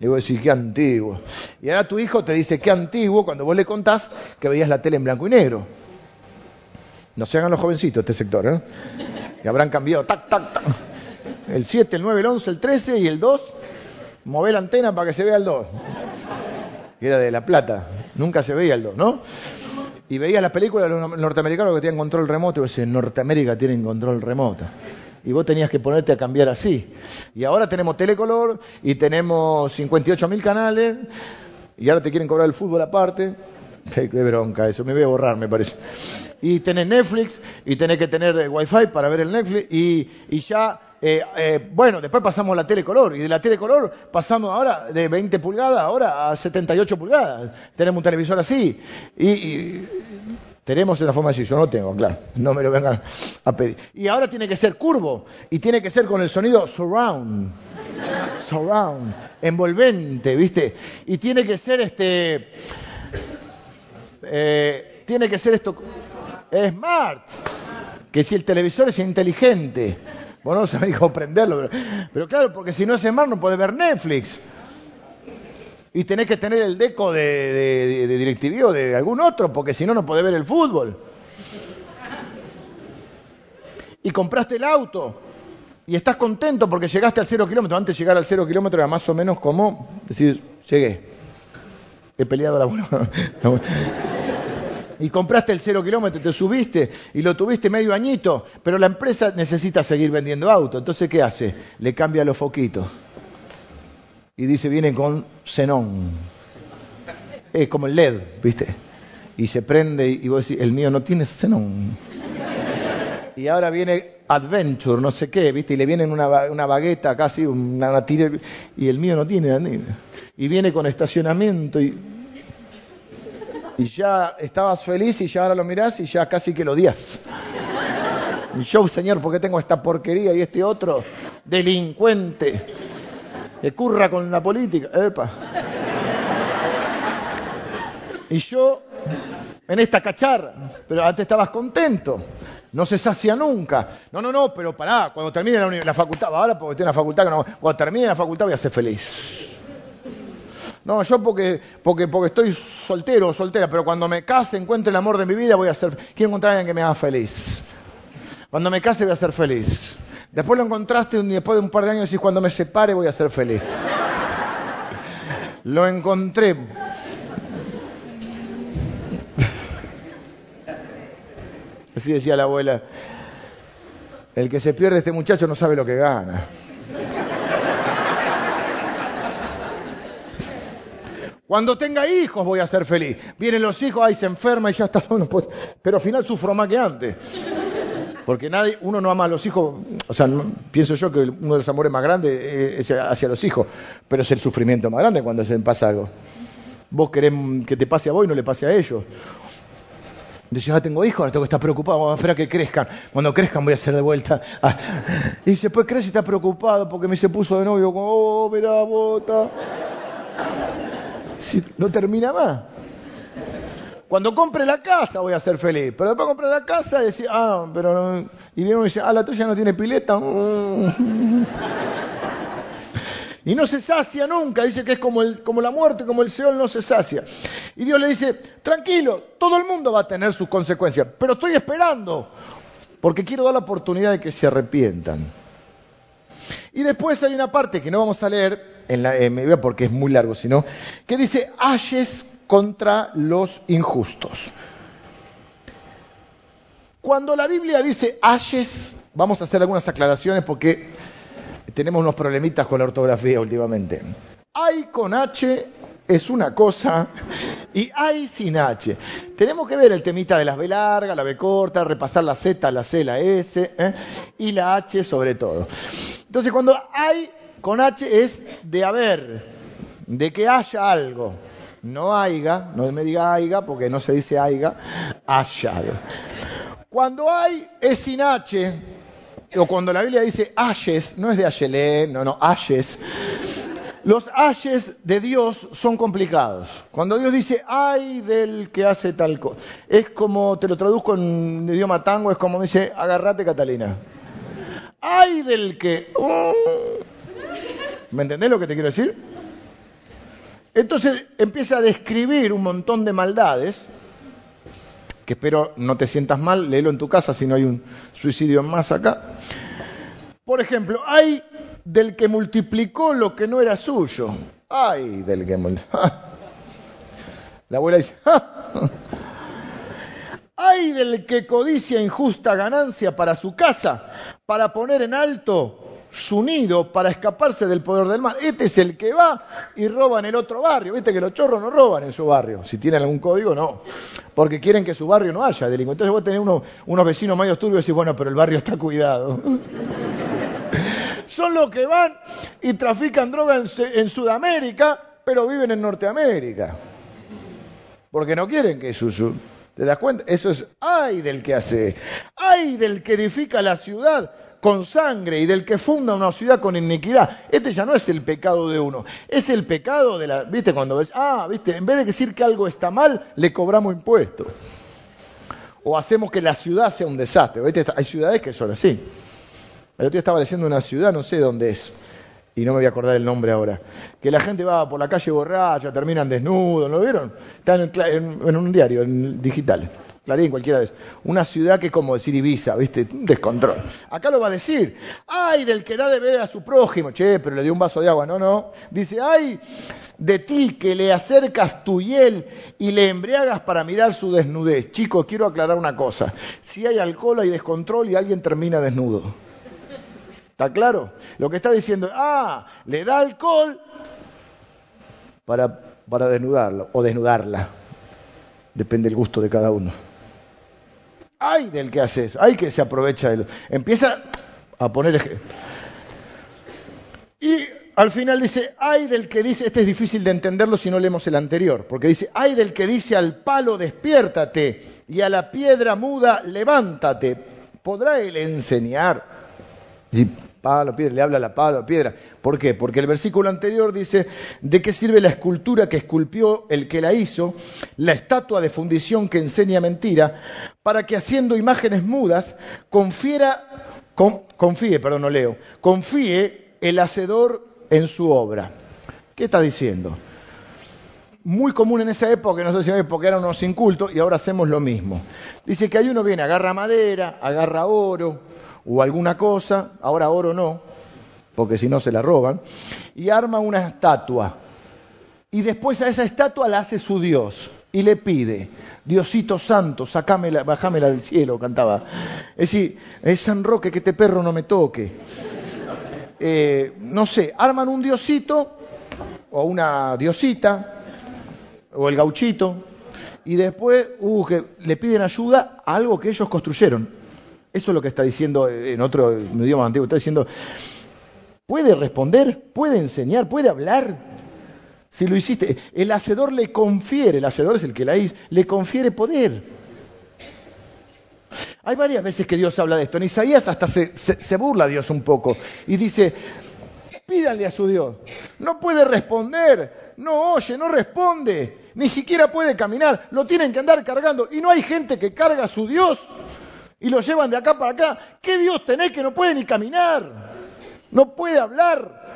Y vos decís, qué antiguo. Y ahora tu hijo te dice, qué antiguo, cuando vos le contás que veías la tele en blanco y negro. No se hagan los jovencitos este sector, ¿eh? Que habrán cambiado, tac, tac, tac. El 7, el 9, el 11, el 13 y el 2. Mové la antena para que se vea el 2. Que era de La Plata. Nunca se veía el 2, ¿no? Y veías las películas de los norteamericanos que tenían control remoto. Y vos decís, en Norteamérica tienen control remoto y vos tenías que ponerte a cambiar así. Y ahora tenemos telecolor y tenemos 58.000 canales y ahora te quieren cobrar el fútbol aparte. Qué, bronca eso, me voy a borrar, me parece. Y tenés Netflix y tenés que tener eh, Wi-Fi para ver el Netflix y, y ya eh, eh, bueno, después pasamos a la telecolor y de la telecolor pasamos ahora de 20 pulgadas ahora a 78 pulgadas. Tenemos un televisor así y tenemos una forma así, yo no tengo, claro, no me lo vengan a pedir. Y ahora tiene que ser curvo y tiene que ser con el sonido surround, surround, envolvente, ¿viste? Y tiene que ser este, eh, tiene que ser esto, smart, que si el televisor es inteligente, vos no sabés cómo prenderlo, pero, pero claro, porque si no es smart no puede ver Netflix y tenés que tener el deco de, de, de o de algún otro, porque si no, no podés ver el fútbol. Y compraste el auto y estás contento porque llegaste al cero kilómetro. Antes de llegar al cero kilómetro era más o menos como decir, llegué. He peleado la y compraste el cero kilómetro, te subiste y lo tuviste medio añito, pero la empresa necesita seguir vendiendo auto. Entonces, ¿qué hace? Le cambia los foquitos y dice, viene con xenón. Es como el LED, ¿viste? Y se prende y vos decís, el mío no tiene xenón. Y ahora viene Adventure, no sé qué, ¿viste? Y le viene una, una bagueta casi, una, una y el mío no tiene. Y viene con estacionamiento y, y ya estabas feliz y ya ahora lo mirás y ya casi que lo odias. Y yo, señor, ¿por qué tengo esta porquería y este otro delincuente? que curra con la política. Epa. Y yo, en esta cacharra, pero antes estabas contento. No se sacia nunca. No, no, no, pero pará, cuando termine la, la facultad, ahora porque estoy en la facultad, cuando termine la facultad voy a ser feliz. No, yo porque, porque, porque estoy soltero o soltera, pero cuando me case, encuentre el amor de mi vida, voy a ser, quiero encontrar a alguien que me haga feliz. Cuando me case voy a ser feliz. Después lo encontraste y después de un par de años y cuando me separe voy a ser feliz. Lo encontré. Así decía la abuela. El que se pierde este muchacho no sabe lo que gana. Cuando tenga hijos voy a ser feliz. Vienen los hijos, ahí se enferma y ya está. pero al final sufro más que antes. Porque nadie, uno no ama a los hijos, o sea, pienso yo que uno de los amores más grandes es hacia los hijos, pero es el sufrimiento más grande cuando se pasa algo. Vos querés que te pase a vos y no le pase a ellos. Dice, ah, tengo hijos, ahora tengo que estar preocupado, vamos a esperar a que crezcan. Cuando crezcan voy a hacer de vuelta. Y dice, pues crece y está preocupado porque me se puso de novio, como, oh, mira, bota. No termina más. Cuando compre la casa voy a ser feliz. Pero después comprar la casa y decir, ah, pero no. Y viene uno dice, ah, la tuya no tiene pileta. Y no se sacia nunca, dice que es como, como la muerte, como el Seol no se sacia. Y Dios le dice, tranquilo, todo el mundo va a tener sus consecuencias, pero estoy esperando, porque quiero dar la oportunidad de que se arrepientan. Y después hay una parte que no vamos a leer en la porque es muy largo, sino que dice, ayes contra los injustos. Cuando la Biblia dice ayes, vamos a hacer algunas aclaraciones porque tenemos unos problemitas con la ortografía últimamente. Hay con H es una cosa y hay sin H. Tenemos que ver el temita de las B largas, la B corta, repasar la Z, la C, la S ¿eh? y la H sobre todo. Entonces cuando hay con H es de haber, de que haya algo no haya, no me diga haya porque no se dice haya, haya. Cuando hay es sin H, o cuando la Biblia dice ayes, no es de Ayelé, no, no, ayes. Los ayes de Dios son complicados. Cuando Dios dice ay del que hace tal cosa, es como, te lo traduzco en idioma tango, es como dice agarrate Catalina. Ay del que... Uh". ¿Me entendés lo que te quiero decir? Entonces empieza a describir un montón de maldades, que espero no te sientas mal, léelo en tu casa si no hay un suicidio más acá. Por ejemplo, hay del que multiplicó lo que no era suyo. Ay, del que multiplicó. La abuela dice, ay del que codicia injusta ganancia para su casa, para poner en alto su nido para escaparse del poder del mal. Este es el que va y roba en el otro barrio. Viste que los chorros no roban en su barrio. Si tienen algún código, no. Porque quieren que su barrio no haya delincuentes. Entonces vos tenés uno, unos vecinos medio turbios y decís, bueno, pero el barrio está cuidado. Son los que van y trafican droga en, Sudamérica, pero viven en Norteamérica. Porque no quieren que su, su ¿Te das cuenta? Eso es, ay del que hace, ay del que edifica la ciudad con sangre y del que funda una ciudad con iniquidad. Este ya no es el pecado de uno, es el pecado de la, viste, cuando ves, ah, viste, en vez de decir que algo está mal, le cobramos impuestos. O hacemos que la ciudad sea un desastre. ¿Viste? Hay ciudades que son así. El otro día estaba leyendo una ciudad, no sé dónde es, y no me voy a acordar el nombre ahora, que la gente va por la calle borracha, terminan desnudos, ¿lo vieron? Está en, un diario, en digital. Clarín, cualquiera de Una ciudad que es como decir Ibiza, ¿viste? Un descontrol. Acá lo va a decir. ¡Ay, del que da de beber a su prójimo! Che, pero le dio un vaso de agua. No, no. Dice, ¡ay, de ti que le acercas tu hiel y le embriagas para mirar su desnudez! Chicos, quiero aclarar una cosa. Si hay alcohol, hay descontrol y alguien termina desnudo. ¿Está claro? Lo que está diciendo, ah, le da alcohol para, para desnudarlo o desnudarla. Depende del gusto de cada uno. Hay del que hace eso, hay que se aprovecha de él. Empieza a poner... Y al final dice, hay del que dice, este es difícil de entenderlo si no leemos el anterior, porque dice, hay del que dice al palo despiértate y a la piedra muda levántate. ¿Podrá él enseñar? Palo, piedra, le habla la palo, piedra. ¿Por qué? Porque el versículo anterior dice, ¿de qué sirve la escultura que esculpió el que la hizo, la estatua de fundición que enseña mentira, para que haciendo imágenes mudas, confiera, confíe, perdón, no leo, confíe el hacedor en su obra? ¿Qué está diciendo? muy común en esa época, no sé si porque eran unos incultos, y ahora hacemos lo mismo. Dice que hay uno viene, agarra madera, agarra oro, o alguna cosa, ahora oro no, porque si no se la roban, y arma una estatua. Y después a esa estatua la hace su Dios y le pide, Diosito Santo, sacámela, bajámela del cielo, cantaba. Es decir, es San Roque que este perro no me toque. Eh, no sé, arman un diosito o una diosita o el gauchito y después uh, que le piden ayuda a algo que ellos construyeron. Eso es lo que está diciendo en otro idioma antiguo. Está diciendo, puede responder, puede enseñar, puede hablar. Si lo hiciste, el hacedor le confiere, el hacedor es el que la hizo, le confiere poder. Hay varias veces que Dios habla de esto. En Isaías hasta se, se, burla Dios un poco y dice, pídanle a su Dios. No puede responder, no oye, no responde, ni siquiera puede caminar, lo tienen que andar cargando. Y no hay gente que carga a su Dios y lo llevan de acá para acá. ¿Qué Dios tenés que no puede ni caminar? No puede hablar.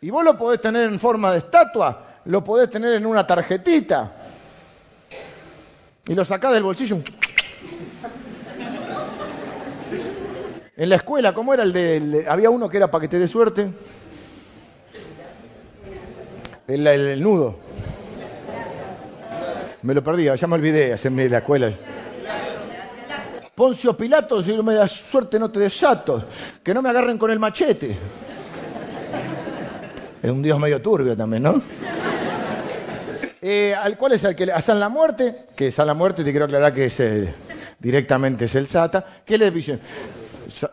Y vos lo podés tener en forma de estatua, lo podés tener en una tarjetita. Y lo sacás del bolsillo. En la escuela, ¿cómo era el de.? había uno que era para que te dé suerte. El, el nudo. Me lo perdí, ya me olvidé, hacerme la escuela. Poncio Pilato, si no me das suerte no te desato, que no me agarren con el machete. Es un dios medio turbio también, ¿no? Eh, ¿Cuál es el que a San la Muerte? Que San la Muerte te quiero aclarar que es directamente es el Sata. ¿Qué le dice?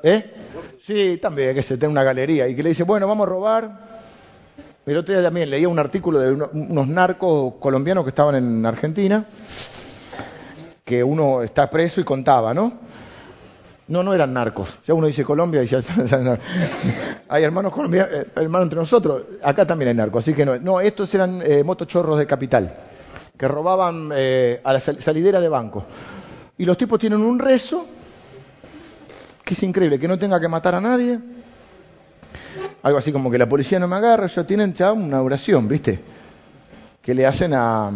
¿Eh? Sí, también, que se tiene una galería y que le dice, bueno, vamos a robar el otro día también leía un artículo de unos narcos colombianos que estaban en Argentina, que uno está preso y contaba, ¿no? No, no eran narcos. Ya uno dice Colombia y ya hay hermanos colombianos, eh, hermanos entre nosotros. Acá también hay narcos, así que no. No, estos eran eh, motochorros de capital que robaban eh, a la salidera de banco. Y los tipos tienen un rezo que es increíble, que no tenga que matar a nadie, algo así como que la policía no me agarra, ya tienen ya una oración, ¿viste? Que le hacen a...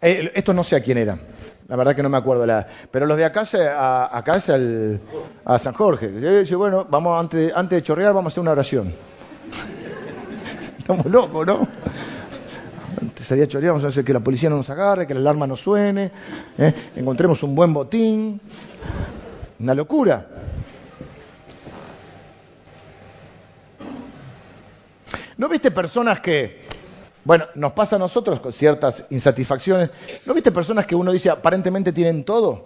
Eh, esto no sé a quién era, la verdad que no me acuerdo. La, pero los de acá, a, acá es al, a San Jorge. Yo dice, bueno, vamos antes, antes de chorrear vamos a hacer una oración. Estamos locos, ¿no? Antes sería chorrear, vamos a hacer que la policía no nos agarre, que la alarma no suene, ¿eh? encontremos un buen botín. Una locura. ¿No viste personas que bueno, nos pasa a nosotros con ciertas insatisfacciones. ¿No viste personas que uno dice aparentemente tienen todo?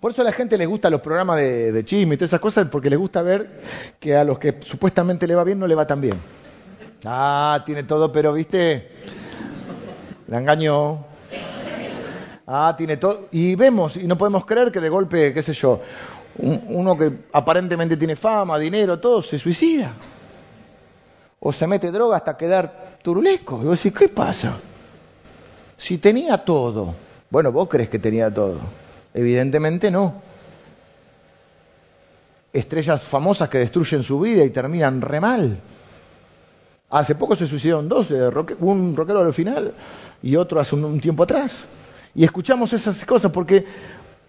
Por eso a la gente le gusta los programas de, de chisme y todas esas cosas, porque les gusta ver que a los que supuestamente le va bien no le va tan bien. Ah, tiene todo, pero viste, la engañó. Ah, tiene todo. Y vemos, y no podemos creer que de golpe, qué sé yo, uno que aparentemente tiene fama, dinero, todo, se suicida o se mete droga hasta quedar turulesco. Y vos decís, ¿qué pasa? Si tenía todo. Bueno, vos crees que tenía todo. Evidentemente no. Estrellas famosas que destruyen su vida y terminan re mal. Hace poco se suicidaron dos, un rockero al final y otro hace un tiempo atrás. Y escuchamos esas cosas porque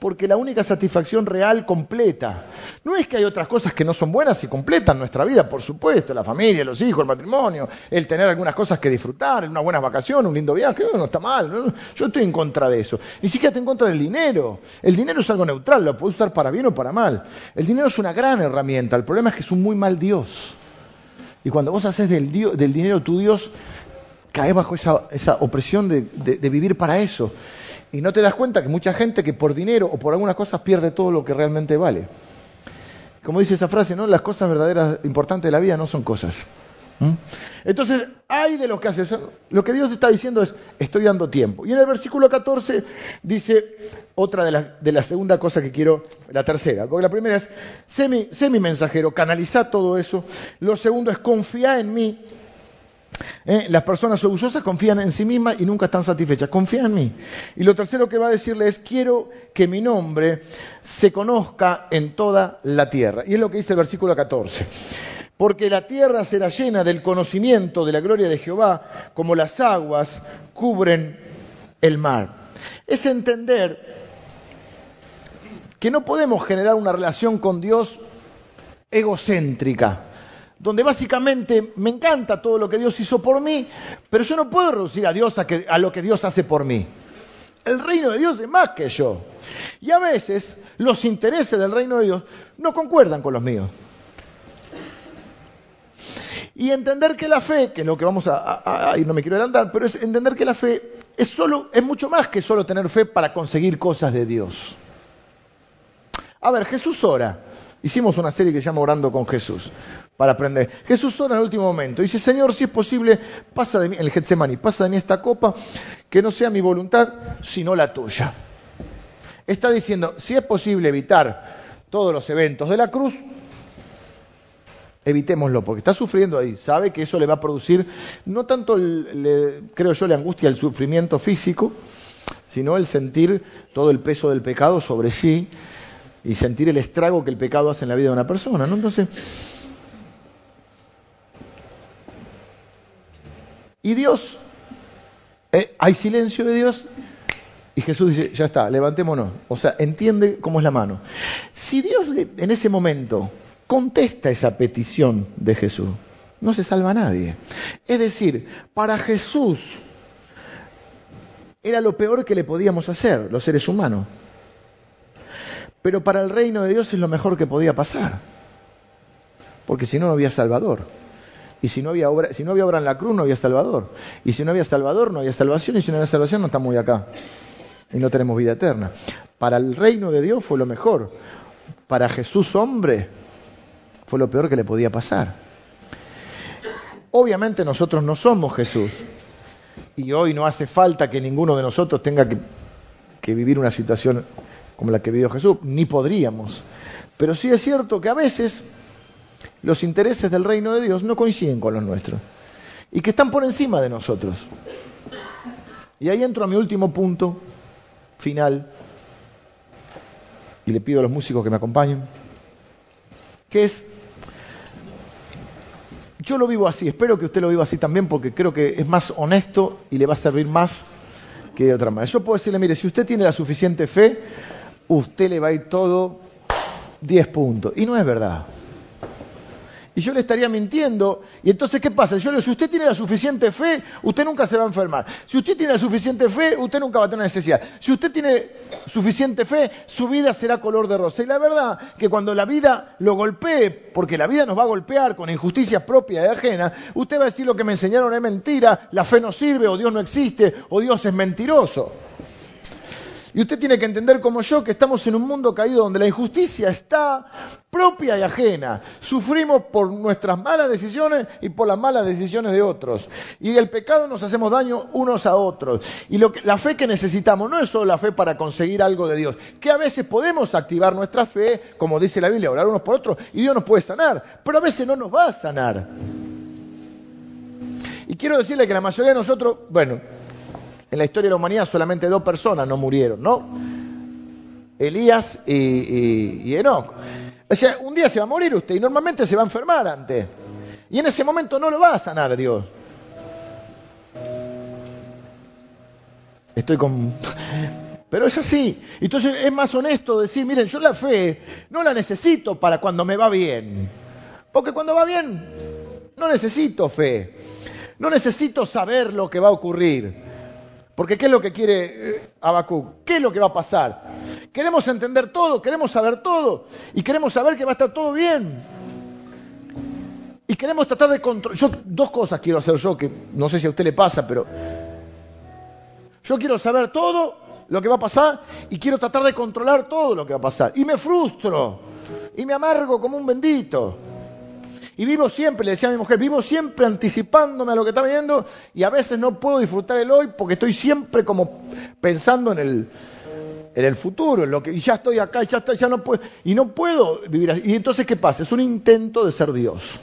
porque la única satisfacción real completa. No es que hay otras cosas que no son buenas y completan nuestra vida, por supuesto, la familia, los hijos, el matrimonio, el tener algunas cosas que disfrutar, una buena vacación, un lindo viaje, no, está mal, yo estoy en contra de eso. Ni siquiera estoy en contra del dinero. El dinero es algo neutral, lo puedes usar para bien o para mal. El dinero es una gran herramienta, el problema es que es un muy mal Dios. Y cuando vos haces del, dinero tu Dios, caes bajo esa, opresión de vivir para eso. Y no te das cuenta que mucha gente que por dinero o por algunas cosas pierde todo lo que realmente vale. Como dice esa frase, ¿no? Las cosas verdaderas importantes de la vida no son cosas. Entonces, hay de lo que hace. Lo que Dios está diciendo es, estoy dando tiempo. Y en el versículo 14 dice otra de la segunda cosa que quiero, la tercera. Porque la primera es, sé mi, sé mi mensajero, canaliza todo eso. Lo segundo es, confía en mí ¿Eh? Las personas orgullosas confían en sí mismas y nunca están satisfechas. Confía en mí. Y lo tercero que va a decirle es, quiero que mi nombre se conozca en toda la tierra. Y es lo que dice el versículo 14. Porque la tierra será llena del conocimiento de la gloria de Jehová, como las aguas cubren el mar. Es entender que no podemos generar una relación con Dios egocéntrica donde básicamente me encanta todo lo que Dios hizo por mí, pero yo no puedo reducir a Dios a, a lo que Dios hace por mí. El reino de Dios es más que yo. Y a veces los intereses del reino de Dios no concuerdan con los míos. Y entender que la fe, que es lo que vamos a, y no me quiero adelantar, pero es entender que la fe es solo, es mucho más que solo tener fe para conseguir cosas de Dios. A ver, Jesús ora. Hicimos una serie que se llama Orando con Jesús para aprender. Jesús ora en el último momento. Dice, Señor, si es posible, pasa de mí, el Getsemaní, pasa de mí esta copa, que no sea mi voluntad, sino la tuya. Está diciendo, si es posible evitar todos los eventos de la cruz, evitémoslo, porque está sufriendo ahí, sabe que eso le va a producir no tanto, creo yo, la angustia, el sufrimiento físico, sino el sentir todo el peso del pecado sobre sí, y sentir el estrago que el pecado hace en la vida de una persona. ¿no? Entonces, y Dios, eh, hay silencio de Dios, y Jesús dice, ya está, levantémonos. O sea, entiende cómo es la mano. Si Dios en ese momento contesta esa petición de Jesús, no se salva a nadie. Es decir, para Jesús era lo peor que le podíamos hacer, los seres humanos. Pero para el reino de Dios es lo mejor que podía pasar. Porque si no, no había Salvador. Y si no había obra, en la cruz, no había Salvador. Y si no había Salvador, no había salvación. Y si no había salvación, no estamos acá. Y no tenemos vida eterna. Para el reino de Dios fue lo mejor. Para Jesús hombre fue lo peor que le podía pasar. Obviamente nosotros no somos Jesús. Y hoy no hace falta que ninguno de nosotros tenga que vivir una situación como la que vivió Jesús, ni podríamos. Pero sí es cierto que a veces los intereses del reino de Dios no coinciden con los nuestros y que están por encima de nosotros. Y ahí entro a mi último punto final y le pido a los músicos que me acompañen, que es yo lo vivo así, espero que usted lo viva así también porque creo que es más honesto y le va a servir más que de otra manera. Yo puedo decirle, mire, si usted tiene la suficiente fe, usted le va a ir todo 10 puntos. Y no es verdad y yo le estaría mintiendo. Y entonces, ¿qué pasa? Yo le digo, si usted tiene la suficiente fe, usted nunca se va a enfermar. Si usted tiene la suficiente fe, usted nunca va a tener necesidad. Si usted tiene suficiente fe, su vida será color de rosa. Y la verdad que cuando la vida lo golpee, porque la vida nos va a golpear con injusticias propias y ajenas, usted va a decir lo que me enseñaron es mentira, la fe no sirve, o Dios no existe, o Dios es mentiroso. Y usted tiene que entender como yo que estamos en un mundo caído donde la injusticia está propia y ajena. Sufrimos por nuestras malas decisiones y por las malas decisiones de otros. Y el pecado nos hacemos daño unos a otros. Y la fe que necesitamos no es solo la fe para conseguir algo de Dios, que a veces podemos activar nuestra fe, como dice la Biblia, orar unos por otros, y Dios nos puede sanar, pero a veces no nos va a sanar. Y quiero decirle que la mayoría de nosotros, bueno, en la historia de la humanidad solamente dos personas no murieron, ¿no? Elías y, Enoch. O sea, un día se va a morir usted y normalmente se va a enfermar antes. Y en ese momento no lo va a sanar Dios. Estoy con... Pero es así. Entonces es más honesto decir, miren, yo la fe no la necesito para cuando me va bien. Porque cuando va bien, no necesito fe. No necesito saber lo que va a ocurrir. Porque ¿qué es lo que quiere eh, Habacuc? ¿Qué es lo que va a pasar? Queremos entender todo, queremos saber todo y queremos saber que va a estar todo bien. Y queremos tratar de controlar. Yo dos cosas quiero hacer yo que no sé si a usted le pasa, pero yo quiero saber todo lo que va a pasar y quiero tratar de controlar todo lo que va a pasar. Y me frustro y me amargo como un bendito. Y vivo siempre, le decía a mi mujer, vivo siempre anticipándome a lo que está viendo y a veces no puedo disfrutar el hoy porque estoy siempre como pensando en el, en el futuro, en lo que, y ya estoy acá, y ya, ya no puedo, y no puedo vivir así. Y entonces, ¿qué pasa? Es un intento de ser Dios.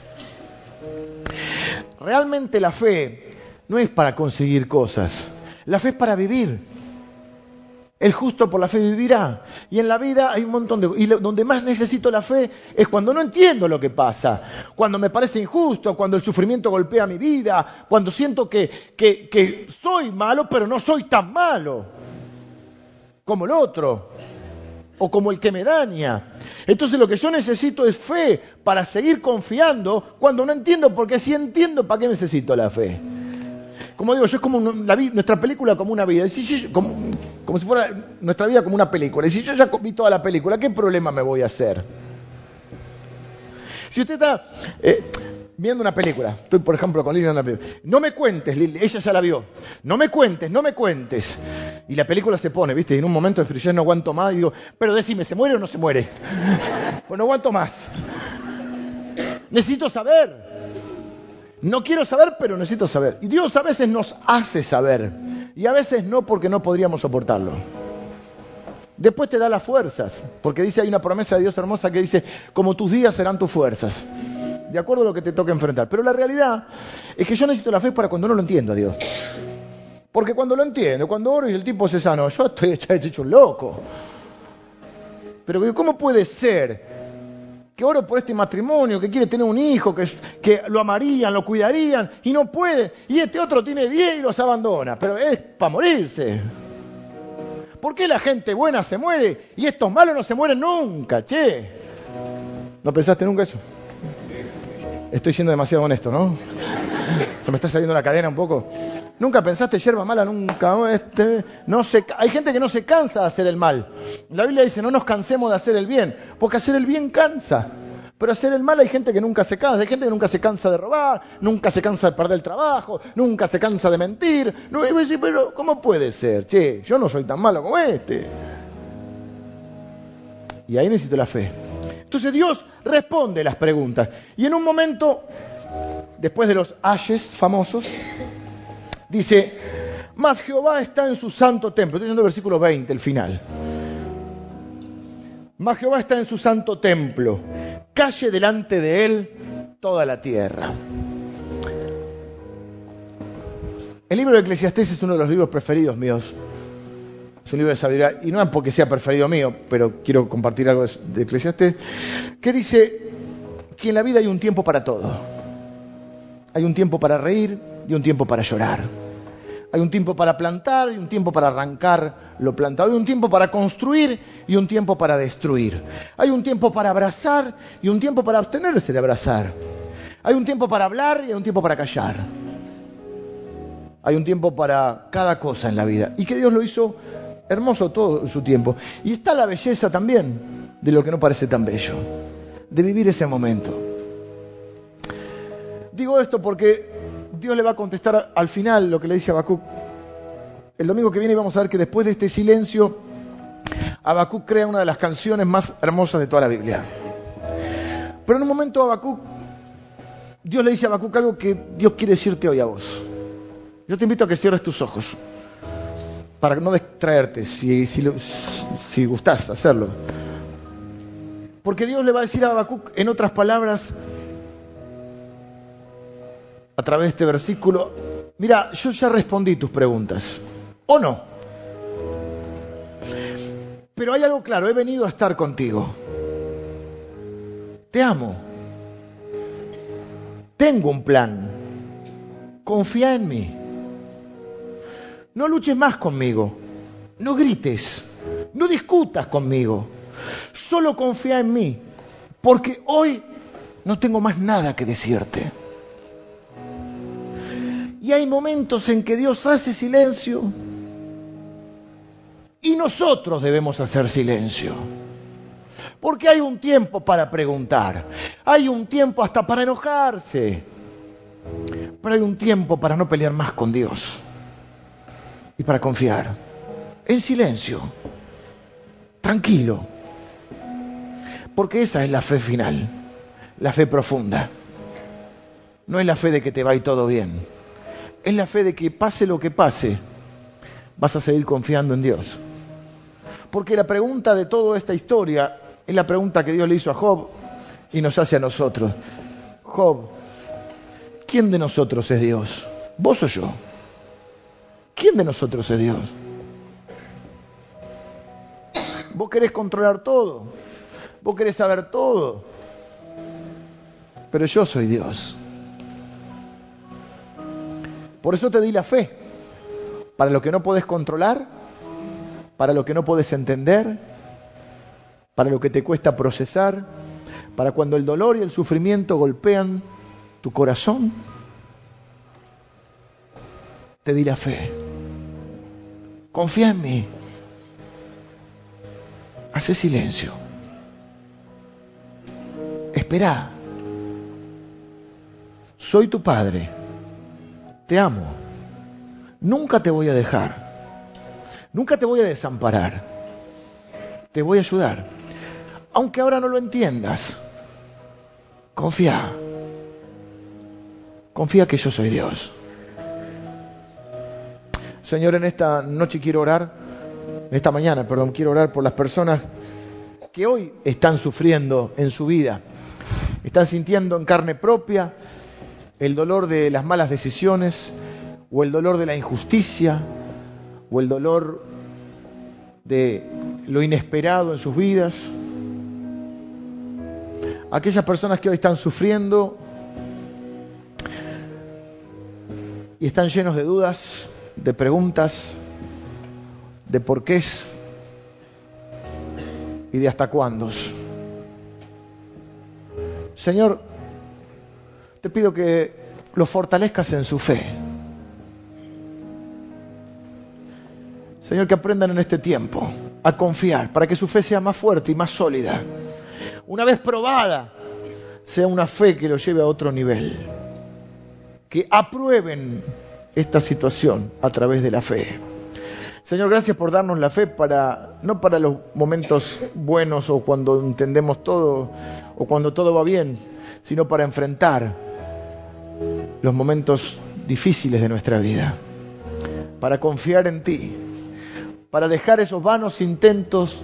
Realmente la fe no es para conseguir cosas, la fe es para vivir. El justo por la fe vivirá. Y en la vida hay un montón de... Y donde más necesito la fe es cuando no entiendo lo que pasa, cuando me parece injusto, cuando el sufrimiento golpea mi vida, cuando siento que, que, que soy malo, pero no soy tan malo como el otro o como el que me daña. Entonces lo que yo necesito es fe para seguir confiando cuando no entiendo, porque si entiendo, ¿para qué necesito la fe? Como digo, yo es como nuestra película como una vida, como, si fuera nuestra vida como una película. Y si yo ya vi toda la película, ¿qué problema me voy a hacer? Si usted está eh, viendo una película, estoy por ejemplo con Lili una no me cuentes, Lili, ella ya la vio, no me cuentes, no me cuentes. Y la película se pone, ¿viste? Y en un momento de yo no aguanto más y digo, pero decime, ¿se muere o no se muere? pues no aguanto más. Necesito saber. No quiero saber, pero necesito saber. Y Dios a veces nos hace saber. Y a veces no porque no podríamos soportarlo. Después te da las fuerzas. Porque dice, hay una promesa de Dios hermosa que dice, como tus días serán tus fuerzas. De acuerdo a lo que te toque enfrentar. Pero la realidad es que yo necesito la fe para cuando no lo entiendo a Dios. Porque cuando lo entiendo, cuando oro y el tipo se sano, yo estoy hecho un loco. Pero ¿cómo puede ser que oro por este matrimonio, que quiere tener un hijo, que, que lo amarían, lo cuidarían, y no puede, y este otro tiene 10 y los abandona, pero es para morirse. ¿Por qué la gente buena se muere y estos malos no se mueren nunca, che? ¿No pensaste nunca eso? Estoy siendo demasiado honesto, ¿no? Se me está saliendo la cadena un poco. Nunca pensaste yerba mala, nunca. Este, no se, hay gente que no se cansa de hacer el mal. La Biblia dice, no nos cansemos de hacer el bien, porque hacer el bien cansa. Pero hacer el mal hay gente que nunca se cansa, hay gente que nunca se cansa de robar, nunca se cansa de perder el trabajo, nunca se cansa de mentir. No, y decir, pero ¿cómo puede ser? Che, yo no soy tan malo como este. Y ahí necesito la fe. Entonces Dios responde las preguntas. Y en un momento, después de los ayes famosos, Dice, mas Jehová está en su santo templo. Estoy leyendo el versículo 20, el final. Mas Jehová está en su santo templo. Calle delante de él toda la tierra. El libro de Eclesiastés es uno de los libros preferidos míos. Es un libro de sabiduría, y no es porque sea preferido mío, pero quiero compartir algo de Eclesiastés, que dice que en la vida hay un tiempo para todo. Hay un tiempo para reír y un tiempo para llorar. Hay un tiempo para plantar y un tiempo para arrancar lo plantado. Hay un tiempo para construir y un tiempo para destruir. Hay un tiempo para abrazar y un tiempo para abstenerse de abrazar. Hay un tiempo para hablar y hay un tiempo para callar. Hay un tiempo para cada cosa en la vida. Y que Dios lo hizo hermoso todo su tiempo. Y está la belleza también de lo que no parece tan bello. De vivir ese momento. Digo esto porque Dios le va a contestar al final lo que le dice a Habacuc. El domingo que viene vamos a ver que después de este silencio, Habacuc crea una de las canciones más hermosas de toda la Biblia. Pero en un momento Habacuc, Dios le dice a Habacuc algo que Dios quiere decirte hoy a vos. Yo te invito a que cierres tus ojos para no distraerte, si, si, gustás hacerlo. Porque Dios le va a decir a Habacuc, en otras palabras, a través de este versículo, mira, yo ya respondí tus preguntas, ¿o no? Pero hay algo claro, he venido a estar contigo. Te amo. Tengo un plan. Confía en mí. No luches más conmigo. No grites. No discutas conmigo. Solo confía en mí. Porque hoy no tengo más nada que decirte. Y hay momentos en que Dios hace silencio. Y nosotros debemos hacer silencio. Porque hay un tiempo para preguntar, hay un tiempo hasta para enojarse, pero hay un tiempo para no pelear más con Dios. Y para confiar en silencio, tranquilo. Porque esa es la fe final, la fe profunda. No es la fe de que te va y todo bien es la fe de que pase lo que pase, vas a seguir confiando en Dios. Porque la pregunta de toda esta historia es la pregunta que Dios le hizo a Job y nos hace a nosotros. Job, ¿quién de nosotros es Dios? ¿Vos o yo? ¿Quién de nosotros es Dios? Vos querés controlar todo, vos querés saber todo, pero yo soy Dios. Por eso te di la fe, para lo que no puedes controlar, para lo que no puedes entender, para lo que te cuesta procesar, para cuando el dolor y el sufrimiento golpean tu corazón. Te di la fe. Confía en mí. Hace silencio. Espera. Soy tu padre te amo, nunca te voy a dejar, nunca te voy a desamparar, te voy a ayudar, aunque ahora no lo entiendas, confía, confía que yo soy Dios. Señor, en esta noche quiero orar, en esta mañana, perdón, quiero orar por las personas que hoy están sufriendo en su vida, están sintiendo en carne propia el dolor de las malas decisiones, o el dolor de la injusticia, o el dolor de lo inesperado en sus vidas. Aquellas personas que hoy están sufriendo y están llenos de dudas, de preguntas, de por qué y de hasta cuándo. Señor, te pido que los fortalezcas en su fe. Señor, que aprendan en este tiempo a confiar para que su fe sea más fuerte y más sólida. Una vez probada, sea una fe que lo lleve a otro nivel. Que aprueben esta situación a través de la fe. Señor, gracias por darnos la fe para no para los momentos buenos o cuando entendemos todo o cuando todo va bien, sino para enfrentar los momentos difíciles de nuestra vida, para confiar en ti, para dejar esos vanos intentos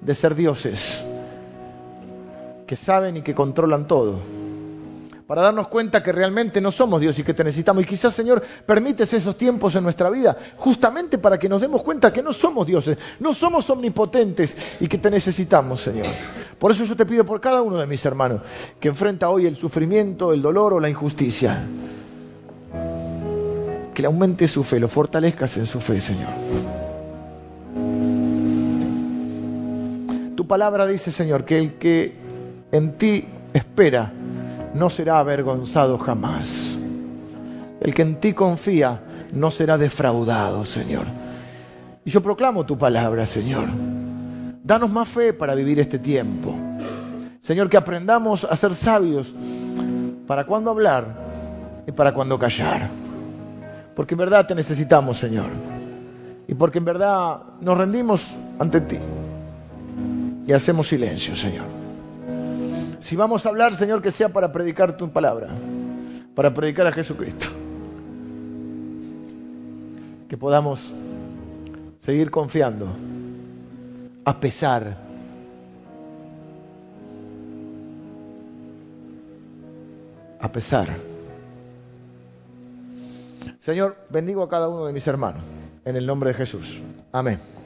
de ser dioses, que saben y que controlan todo, para darnos cuenta que realmente no somos Dios y que te necesitamos. Y quizás, Señor, permites esos tiempos en nuestra vida justamente para que nos demos cuenta que no somos dioses, no somos omnipotentes y que te necesitamos, Señor. Por eso yo te pido por cada uno de mis hermanos que enfrenta hoy el sufrimiento, el dolor o la injusticia. Que le aumente su fe, lo fortalezcas en su fe, Señor. Tu palabra dice, Señor, que el que en ti espera no será avergonzado jamás. El que en ti confía no será defraudado, Señor. Y yo proclamo tu palabra, Señor. Danos más fe para vivir este tiempo. Señor, que aprendamos a ser sabios para cuándo hablar y para cuándo callar. Porque en verdad te necesitamos, Señor. Y porque en verdad nos rendimos ante ti. Y hacemos silencio, Señor. Si vamos a hablar, Señor, que sea para predicar tu palabra, para predicar a Jesucristo. Que podamos seguir confiando a pesar a pesar. Señor, bendigo a cada uno de mis hermanos en el nombre de Jesús. Amén.